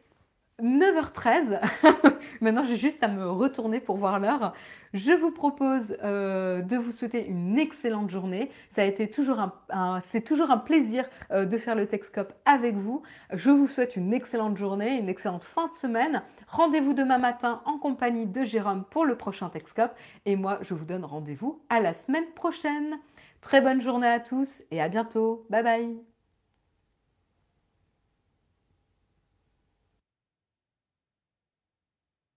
9h13. Maintenant, j'ai juste à me retourner pour voir l'heure. Je vous propose euh, de vous souhaiter une excellente journée. Ça a été toujours un, c'est toujours un plaisir euh, de faire le Texcope avec vous. Je vous souhaite une excellente journée, une excellente fin de semaine. Rendez-vous demain matin en compagnie de Jérôme pour le prochain Texcope. Et moi, je vous donne rendez-vous à la semaine prochaine. Très bonne journée à tous et à bientôt. Bye bye